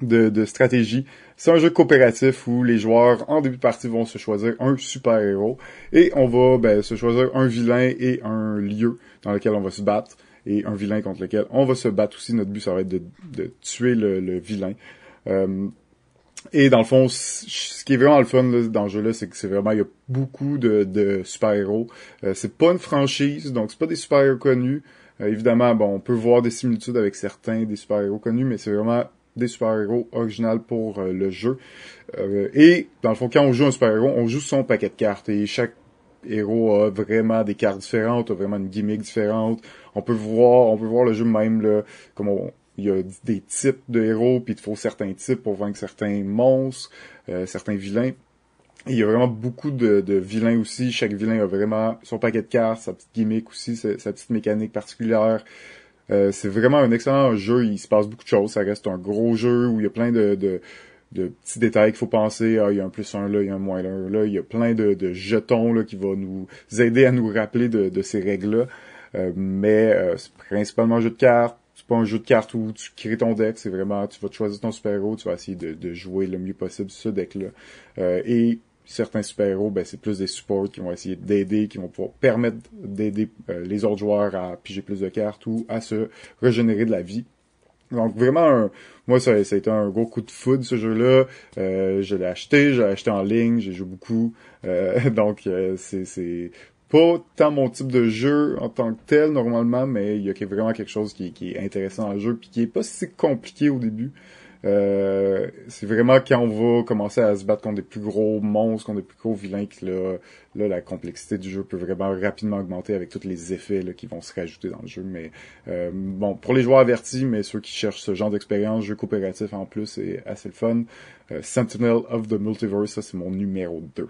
de, de stratégie. C'est un jeu coopératif où les joueurs, en début de partie, vont se choisir un super-héros. Et on va ben, se choisir un vilain et un lieu dans lequel on va se battre. Et un vilain contre lequel on va se battre aussi. Notre but, ça va être de, de tuer le, le vilain. Euh, Et dans le fond, ce qui est vraiment le fun dans le jeu-là, c'est que c'est vraiment, il y a beaucoup de, de super-héros. Euh, c'est pas une franchise, donc c'est pas des super-héros connus. Euh, évidemment, bon, on peut voir des similitudes avec certains des super-héros connus, mais c'est vraiment des super-héros originaux pour euh, le jeu. et dans le fond, quand on joue un super-héros, on joue son paquet de cartes et chaque héros a vraiment des cartes différentes, a vraiment une gimmick différente. On peut voir, on peut voir le jeu même là, comme on, il y a des types de héros, puis il te faut certains types pour vaincre certains monstres, euh, certains vilains. il y a vraiment beaucoup de, vilains aussi. Chaque vilain a vraiment son paquet de cartes, sa petite gimmick aussi, sa, petite mécanique particulière. Euh, c'est vraiment un excellent jeu. Il se passe beaucoup de choses. Ça reste un gros jeu où il y a plein de, de, petits détails qu'il faut penser. Ah, il y a un plus un là, il y a un moins un là. Il y a plein de, jetons là, qui vont nous aider à nous rappeler de, ces règles-là. Euh, mais c'est principalement un jeu de cartes c'est pas un jeu de cartes où tu crées ton deck, c'est vraiment, tu vas choisir ton super-héros, tu vas essayer de, jouer le mieux possible ce deck-là. Euh, et certains super-héros, ben, c'est plus des supports qui vont essayer d'aider, qui vont pouvoir permettre d'aider euh, les autres joueurs à piger plus de cartes ou à se régénérer de la vie. Donc vraiment, moi ça, ça, a été un gros coup de foudre ce jeu-là. Euh, je l'ai acheté, je l'ai acheté en ligne, j'ai joué beaucoup. *laughs* donc c'est pas tant mon type de jeu en tant que tel normalement, mais il y a vraiment quelque chose qui, est intéressant dans le jeu puis qui est pas si compliqué au début. Euh, c'est vraiment quand on va commencer à se battre contre des plus gros monstres, contre des plus gros vilains que là, là la complexité du jeu peut vraiment rapidement augmenter avec tous les effets qui vont se rajouter dans le jeu. Mais euh, bon, pour les joueurs avertis, mais ceux qui cherchent ce genre d'expérience, jeu coopératif en plus, c'est assez le fun. Euh, Sentinel of the Multiverse, ça c'est mon numéro 2.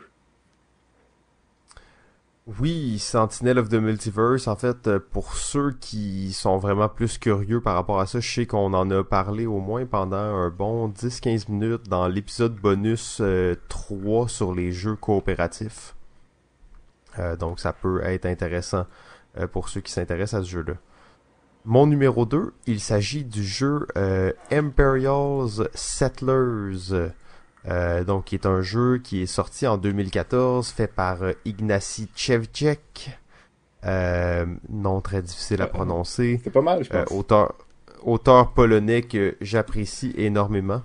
Oui, Sentinel of the Multiverse, en fait, euh, pour ceux qui sont vraiment plus curieux par rapport à ça, je sais qu'on en a parlé au moins pendant un bon 10-15 minutes dans l'épisode bonus 3 euh, sur les jeux coopératifs. Euh, donc ça peut être intéressant pour ceux qui s'intéressent à ce jeu-là. Mon numéro 2, il s'agit du jeu Imperials Settlers. Euh, donc, qui est un jeu qui est sorti en 2014, fait par euh, Ignacy Chevchek. Euh, nom très difficile à prononcer. C'est pas mal, je pense. auteur, auteur polonais que j'apprécie énormément.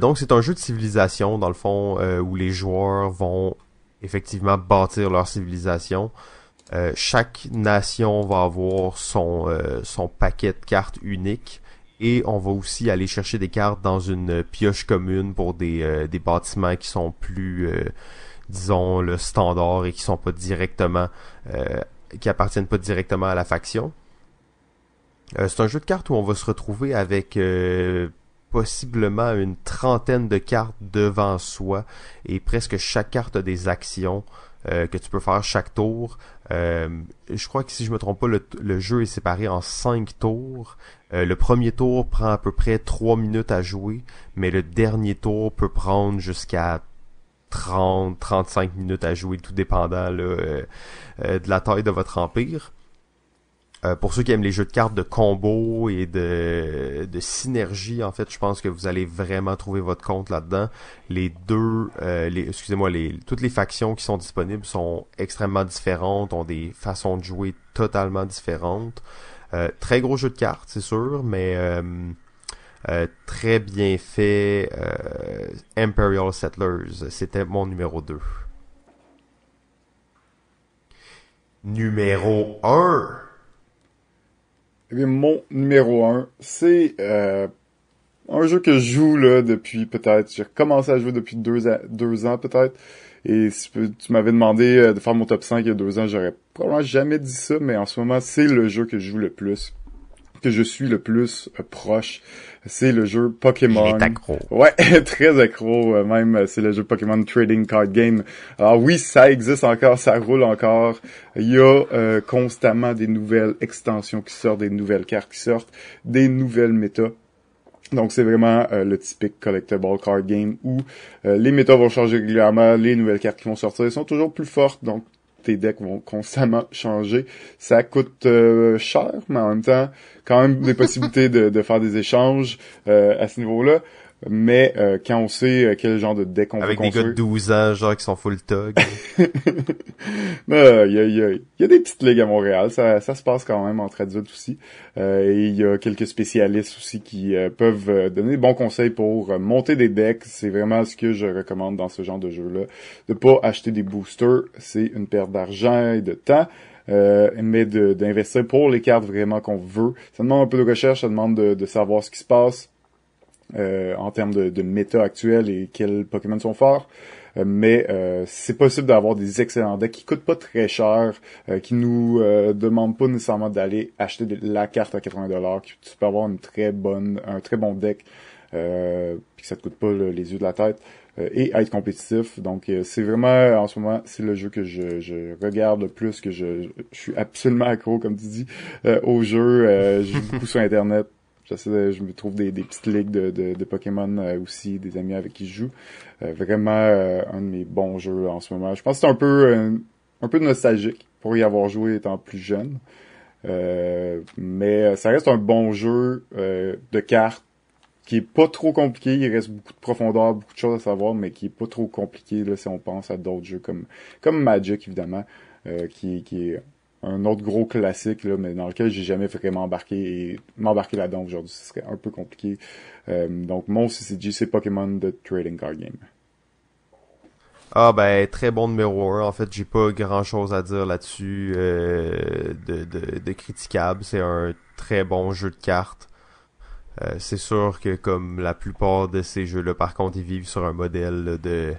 donc, c'est un jeu de civilisation, dans le fond, où les joueurs vont effectivement bâtir leur civilisation. chaque nation va avoir son, son paquet de cartes uniques et on va aussi aller chercher des cartes dans une pioche commune pour des, euh, des bâtiments qui sont plus, euh, disons, le standard et qui sont pas directement, euh, qui appartiennent pas directement à la faction. c'est un jeu de cartes où on va se retrouver avec possiblement une trentaine de cartes devant soi et presque chaque carte a des actions que tu peux faire chaque tour. je crois que si je me trompe pas, le, jeu est séparé en cinq tours euh, le premier tour prend à peu près 3 minutes à jouer, mais le dernier tour peut prendre jusqu'à 30, 35 minutes à jouer, tout dépendant euh, euh, de la taille de votre empire. Pour ceux qui aiment les jeux de cartes de combo et de, de synergie, en fait, je pense que vous allez vraiment trouver votre compte là-dedans. Les deux, les, excusez-moi, les, toutes les factions qui sont disponibles sont extrêmement différentes, ont des façons de jouer totalement différentes. Euh, très gros jeu de cartes, c'est sûr, mais euh, euh, très bien fait. Imperial Settlers, c'était mon numéro 2. Numéro 1. Eh bien, mon numéro 1, c'est un jeu que je joue là depuis peut-être, j'ai commencé à jouer depuis deux, deux ans peut-être. Et si tu m'avais demandé euh, de faire mon top 5 il y a deux ans, j'aurais probablement jamais dit ça, mais en ce moment, c'est le jeu que je joue le plus que je suis le plus euh, proche, c'est le jeu Pokémon. accro. Ouais, *laughs* très accro. Euh, même, c'est le jeu Pokémon Trading Card Game. Alors oui, ça existe encore, ça roule encore. Il y a constamment des nouvelles extensions qui sortent, des nouvelles cartes qui sortent, des nouvelles méta. Donc c'est vraiment euh, le typique collectible card game où euh, les méta vont changer régulièrement, les nouvelles cartes qui vont sortir sont toujours plus fortes, donc tes decks vont constamment changer. Ça coûte euh, cher, mais en même temps, quand même des possibilités de, faire des échanges à ce niveau-là. Mais euh, quand on sait euh, quel genre de deck on Avec veut des gars de 12 ans, genre, qui sont full. Euh, *laughs* Il y, a, y, a, y a des petites ligues à Montréal, ça, ça se passe quand même entre adultes aussi. Euh, et il y a quelques spécialistes aussi qui euh, peuvent euh, donner des bons conseils pour monter des decks. C'est vraiment ce que je recommande dans ce genre de jeu-là. De pas acheter des boosters, c'est une perte d'argent et de temps. Euh, mais d'investir pour les cartes vraiment qu'on veut. Ça demande un peu de recherche, ça demande de, de savoir ce qui se passe en termes de, de méta actuel et quels Pokémon sont forts. Euh, mais euh, c'est possible d'avoir des excellents decks qui coûtent pas très cher, euh, qui nous euh, demandent pas nécessairement d'aller acheter de- la carte à 80$, que tu peux avoir une très bonne, un très bon deck, euh, puis que ça te coûte pas le- les yeux de la tête, euh, et être compétitif. Donc euh, c'est vraiment en ce moment c'est le jeu que je, je regarde le plus, que je, je suis absolument accro, comme tu dis, euh, au jeu. Euh, je joue beaucoup sur internet. Je me trouve des, des petites ligues de, de, de Pokémon euh, aussi, des amis avec qui je joue. Euh, vraiment euh, un de mes bons jeux en ce moment. Je pense que c'est un peu euh, un peu nostalgique pour y avoir joué étant plus jeune. Mais ça reste un bon jeu de cartes qui est pas trop compliqué. Il reste beaucoup de profondeur, beaucoup de choses à savoir, mais qui est pas trop compliqué là, si on pense à d'autres jeux comme comme Magic évidemment, qui, qui est un autre gros classique là, mais dans lequel j'ai jamais vraiment embarqué et m'embarquer là-dedans aujourd'hui, ce serait un peu compliqué. Euh, donc mon CCG c'est Pokémon de Trading Card Game. Ah ben très bon numéro 1. En fait, j'ai pas grand chose à dire là-dessus euh, de, de, de critiquable. C'est un très bon jeu de cartes. Euh, c'est sûr que comme la plupart de ces jeux-là, par contre, ils vivent sur un modèle de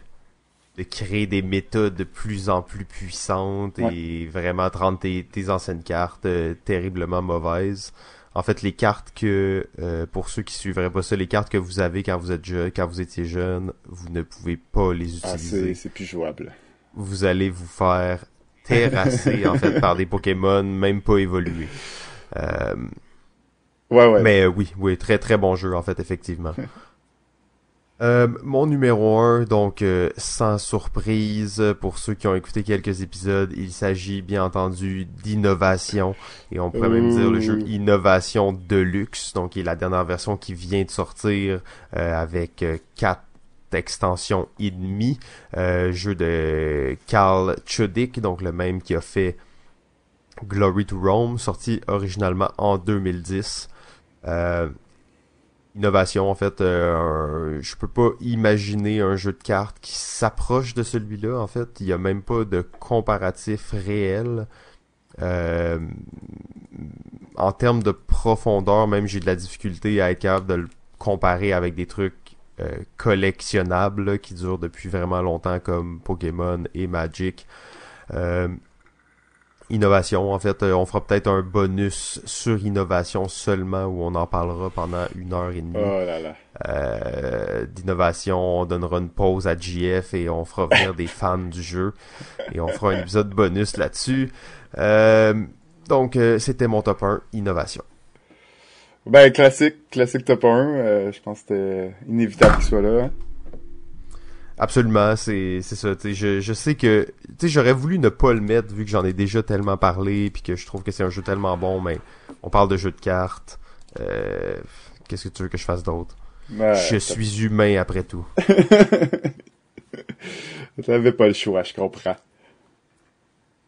de créer des méthodes de plus en plus puissantes et vraiment de rendre tes, tes anciennes cartes euh, terriblement mauvaises. En fait, les cartes que, euh, pour ceux qui suivraient pas ça, les cartes que vous avez quand vous êtes jeune, quand vous étiez jeune, vous ne pouvez pas les Ah, utiliser. c'est c'est plus jouable. vous allez vous faire terrasser *laughs* en fait par des Pokémon même pas évolués. Euh, Ouais ouais. mais euh, oui, oui, très très bon jeu en fait effectivement. *laughs* Euh, mon numéro 1, donc euh, sans surprise pour ceux qui ont écouté quelques épisodes, il s'agit bien entendu d'innovation et on pourrait même dire le jeu. Innovation Deluxe, donc qui est la dernière version qui vient de sortir euh, avec quatre extensions et demie, euh, jeu de Carl Chudik, donc le même qui a fait Glory to Rome, sorti originalement en 2010. Euh, innovation en fait euh, je peux pas imaginer un jeu de cartes qui s'approche de celui-là en fait. Il y a même pas de comparatif réel. Euh, en termes de profondeur même j'ai de la difficulté à être capable de le comparer avec des trucs euh, collectionnables qui durent depuis vraiment longtemps comme Pokémon et Magic innovation. En fait, euh, on fera peut-être un bonus sur innovation seulement où on en parlera pendant une heure et demie. Oh là là. Euh, d'innovation, on donnera une pause à GF et on fera venir des *laughs* fans du jeu et on fera un épisode bonus là-dessus. Euh, donc, euh, c'était mon top 1, innovation. Ben classique, classique top 1. euh, je pense que c'était inévitable qu'il soit là. Absolument, c'est c'est ça. Je, je sais que j'aurais voulu ne pas le mettre vu que j'en ai déjà tellement parlé puis que je trouve que c'est un jeu tellement bon, mais on parle de jeu de cartes. Euh, Qu'est-ce que tu veux que je fasse d'autre? Ouais, Je suis humain après tout. *laughs* T'avais pas le choix, je comprends.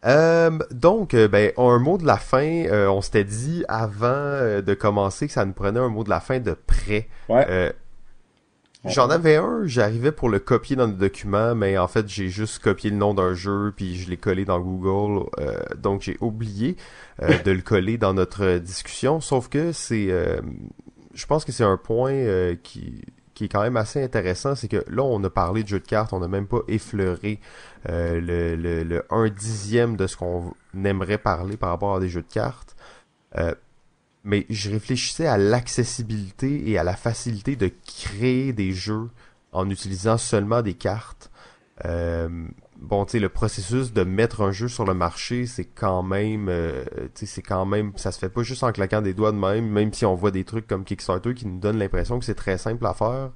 Euh, donc, euh, ben, un mot de la fin. euh, on s'était dit avant euh, de commencer que ça nous prenait un mot de la fin de près. Ouais. J'en avais un, j'arrivais pour le copier dans le document, mais en fait j'ai juste copié le nom d'un jeu puis je l'ai collé dans Google, euh, donc j'ai oublié euh, *laughs* de le coller dans notre discussion. Sauf que c'est, euh, je pense que c'est un point euh, qui qui est quand même assez intéressant, c'est que là on a parlé de jeux de cartes, on n'a même pas effleuré euh, le, le, le un dixième de ce qu'on aimerait parler par rapport à des jeux de cartes. Euh, mais je réfléchissais à l'accessibilité et à la facilité de créer des jeux en utilisant seulement des cartes. Euh, bon, tu sais, le processus de mettre un jeu sur le marché, c'est quand même, euh, tu sais, c'est quand même, ça se fait pas juste en claquant des doigts de même, même si on voit des trucs comme Kickstarter qui nous donnent l'impression que c'est très simple à faire.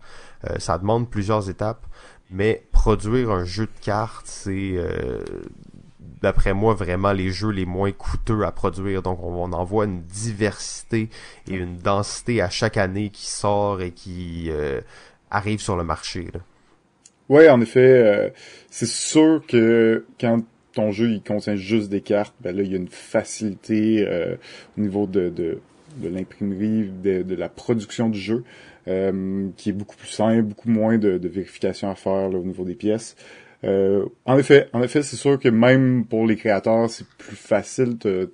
Euh, ça demande plusieurs étapes, mais produire un jeu de cartes, c'est euh, d'après moi, vraiment les jeux les moins coûteux à produire. Donc, on, en voit une diversité et une densité à chaque année qui sort et qui euh, arrive sur le marché. Là. Ouais, en effet, c'est sûr que quand ton jeu il contient juste des cartes, ben là il y a une facilité au niveau de, de, de l'imprimerie, de, de, la production du jeu, qui est beaucoup plus simple, beaucoup moins de, de vérification à faire là, au niveau des pièces. Euh, en effet, en effet, c'est sûr que même pour les créateurs, c'est plus facile de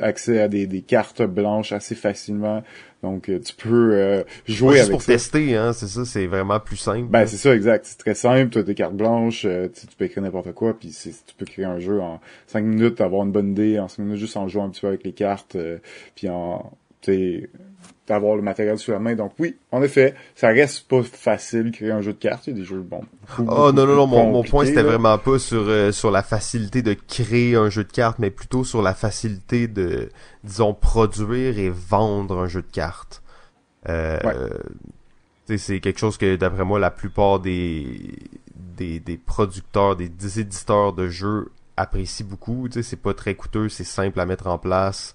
accès à des, des, cartes blanches assez facilement. Donc euh, tu peux euh, jouer avec pour tester, hein, c'est ça, c'est vraiment plus simple. Ben c'est ça, exact. C'est très simple. Tu as des cartes blanches, tu peux écrire n'importe quoi, puis tu peux créer un jeu en cinq minutes, avoir une bonne idée, en cinq minutes juste en jouant un petit peu avec les cartes, puis en d'avoir le matériel sur la main. Donc oui, en effet, ça reste pas facile de créer un jeu de cartes. Il y a des jeux bon. oh non non non, mon, mon point c'était vraiment pas sur euh, sur la facilité de créer un jeu de cartes, mais plutôt sur la facilité de disons produire et vendre un jeu de cartes. Euh, C'est quelque chose que d'après moi la plupart des, des des producteurs, des éditeurs de jeux apprécient beaucoup. C'est pas très coûteux, c'est simple à mettre en place.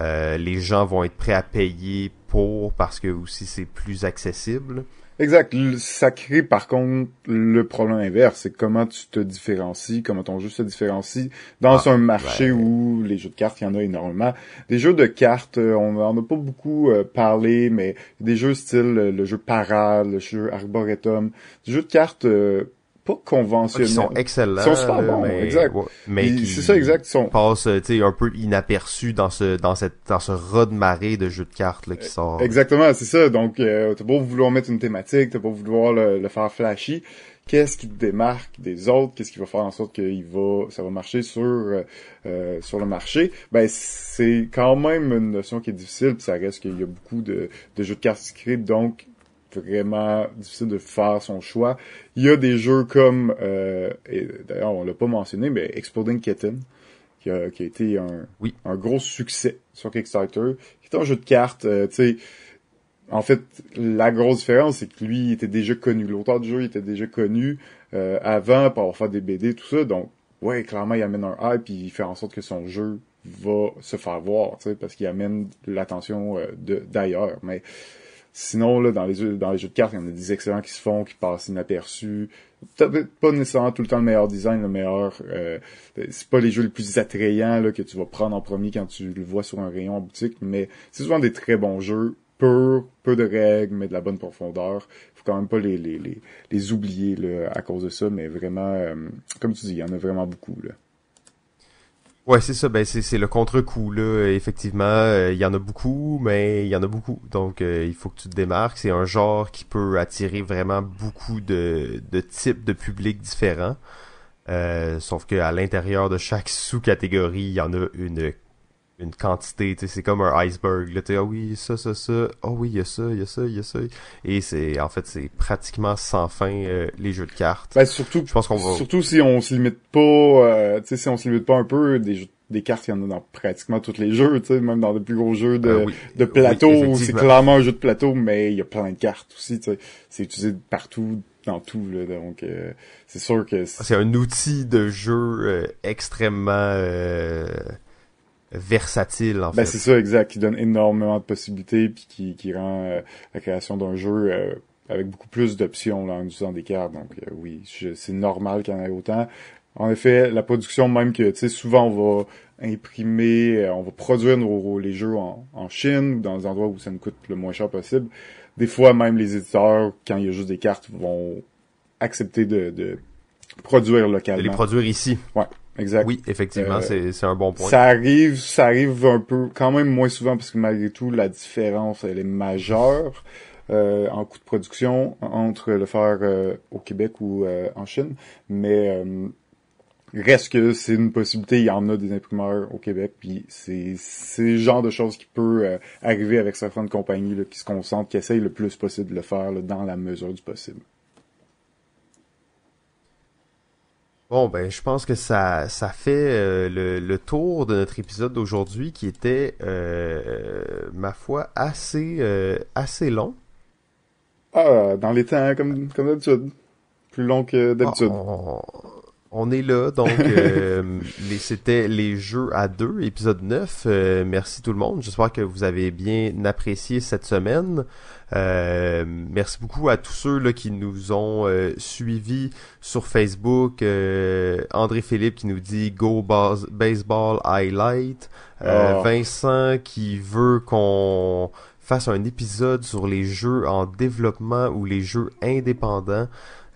Euh, les gens vont être prêts à payer pour parce que aussi c'est plus accessible. Exact. Ça crée par contre le problème inverse, c'est comment tu te différencies, comment ton jeu se différencie dans ah, un marché où les jeux de cartes, il y en a énormément. Des jeux de cartes, euh, on en a pas beaucoup euh, parlé, mais des jeux style le jeu Parade, le jeu Arboretum, des jeux de cartes pas conventionnels. Ils sont excellents. Ils sont super bons, exact. mais c'est ça, exact. Ils sont... passent, tu sais, un peu inaperçus dans ce, dans cette, dans ce raz de marée de jeux de cartes, là, qui sort. Exactement, c'est ça. Donc, euh, t'as pas vouloir mettre une thématique, t'as pas vouloir le, le faire flashy. Qu'est-ce qui te démarque des autres? Qu'est-ce qui va faire en sorte que il va, ça va marcher sur, euh, euh sur le marché? Ben, c'est quand même une notion qui est difficile, puis ça reste qu'il y a beaucoup de, de jeux de cartes script, donc vraiment difficile de faire son choix. Il y a des jeux comme, euh, d'ailleurs on l'a pas mentionné, mais Exploding Kitten, qui a, qui a été un, oui. un gros succès sur Kickstarter, qui est un jeu de cartes, euh, tu sais, en fait, la grosse différence, c'est que lui, il était déjà connu. L'auteur du jeu était déjà connu euh, avant pour avoir fait des BD, tout ça. Donc, ouais, clairement, il amène un hype, puis il fait en sorte que son jeu va se faire voir, tu sais, parce qu'il amène l'attention euh, d'ailleurs. Mais Sinon, là, dans les, jeux, dans les jeux de cartes, il y en a des excellents qui se font, qui passent inaperçus. Peut-être pas nécessairement tout le temps le meilleur design, le meilleur... Euh, c'est pas les jeux les plus attrayants là, que tu vas prendre en premier quand tu le vois sur un rayon en boutique, mais c'est souvent des très bons jeux, peu, peu de règles, mais de la bonne profondeur. faut quand même pas les, les, les, les oublier là, à cause de ça, mais vraiment, euh, comme tu dis, il y en a vraiment beaucoup. Là. Ouais, c'est ça. Ben c'est le contre-coup là. Effectivement, euh, il y en a beaucoup, mais il y en a beaucoup. Donc euh, il faut que tu te démarques. C'est un genre qui peut attirer vraiment beaucoup de, de types de publics différents. Euh, sauf qu'à l'intérieur de chaque sous-catégorie, il y en a une une quantité, tu sais, c'est comme un iceberg, là, tu ah oui, ça, ça, ça, oh oui, il y a ça, il y a ça, il y a ça, et c'est, en fait, c'est pratiquement sans fin, euh, les jeux de cartes. Ben, surtout, je pense qu'on va... surtout si on se limite pas, euh, tu sais, si on se limite pas un peu, des jeux des cartes, il y en a dans pratiquement tous les jeux, tu sais, même dans les plus gros jeux de, ben de plateau, c'est clairement un jeu de plateau, mais il y a plein de cartes aussi, tu sais. C'est utilisé partout, dans tout, là, donc euh, c'est sûr que... C'est un outil de jeu extrêmement versatile en ben, c'est ça exact qui donne énormément de possibilités puis qui, qui rend euh, la création d'un jeu euh, avec beaucoup plus d'options là, en utilisant des cartes. Donc euh, oui c'est normal qu'il y en ait autant. En effet la production même que tu sais souvent on va imprimer on va produire nos, les jeux en, en Chine ou dans des endroits où ça nous coûte le moins cher possible. Des fois même les éditeurs quand il y a juste des cartes vont accepter de, de produire localement. De les produire ici. Ouais Exact. Oui, effectivement, euh, c'est un bon point. Ça arrive, ça arrive un peu, quand même moins souvent parce que malgré tout, la différence, elle est majeure euh, en coût de production entre le faire euh, au Québec ou en Chine. Mais reste que c'est une possibilité, il y en a des imprimeurs au Québec, puis c'est le genre de choses qui peut arriver avec certaines compagnies là, qui se concentrent, qui essayent le plus possible de le faire dans la mesure du possible. Bon, ben, je pense que ça, ça fait euh, le, le, tour de notre épisode d'aujourd'hui qui était, euh, ma foi, assez, euh, assez long. Ah, dans les temps, comme, comme d'habitude. Plus long que d'habitude. Ah, on est là, donc *laughs* euh, c'était les jeux à deux, épisode 9. Euh, merci tout le monde. J'espère que vous avez bien apprécié cette semaine. Euh, merci beaucoup à tous ceux là, qui nous ont suivis sur Facebook. André Philippe qui nous dit Go Baseball Highlight. Oh. Vincent qui veut qu'on fasse un épisode sur les jeux en développement ou les jeux indépendants.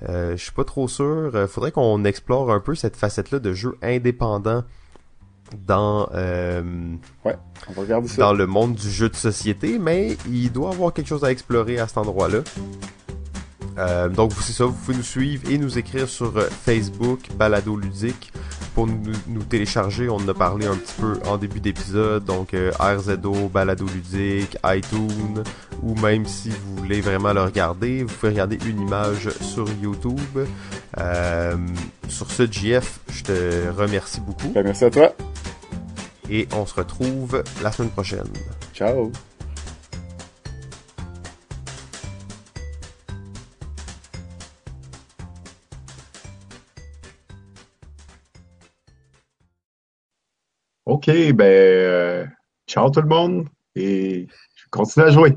Euh, je suis pas trop sûr. Euh, faudrait qu'on explore un peu cette facette-là de jeu indépendant dans euh, ouais, on va regarder ça. dans le monde du jeu de société, mais il doit y avoir quelque chose à explorer à cet endroit-là. Donc c'est ça, vous pouvez nous suivre et nous écrire sur Facebook, Balado Ludique, pour nous, télécharger. On en a parlé un petit peu en début d'épisode, donc euh, RZO, Balado Ludique, iTunes, ou même si vous voulez vraiment le regarder, vous pouvez regarder une image sur YouTube. sur ce, JF, je te remercie beaucoup. Ben, merci à toi. Et on se retrouve la semaine prochaine. Ciao. OK, ben, euh, ciao tout le monde et je continue à jouer.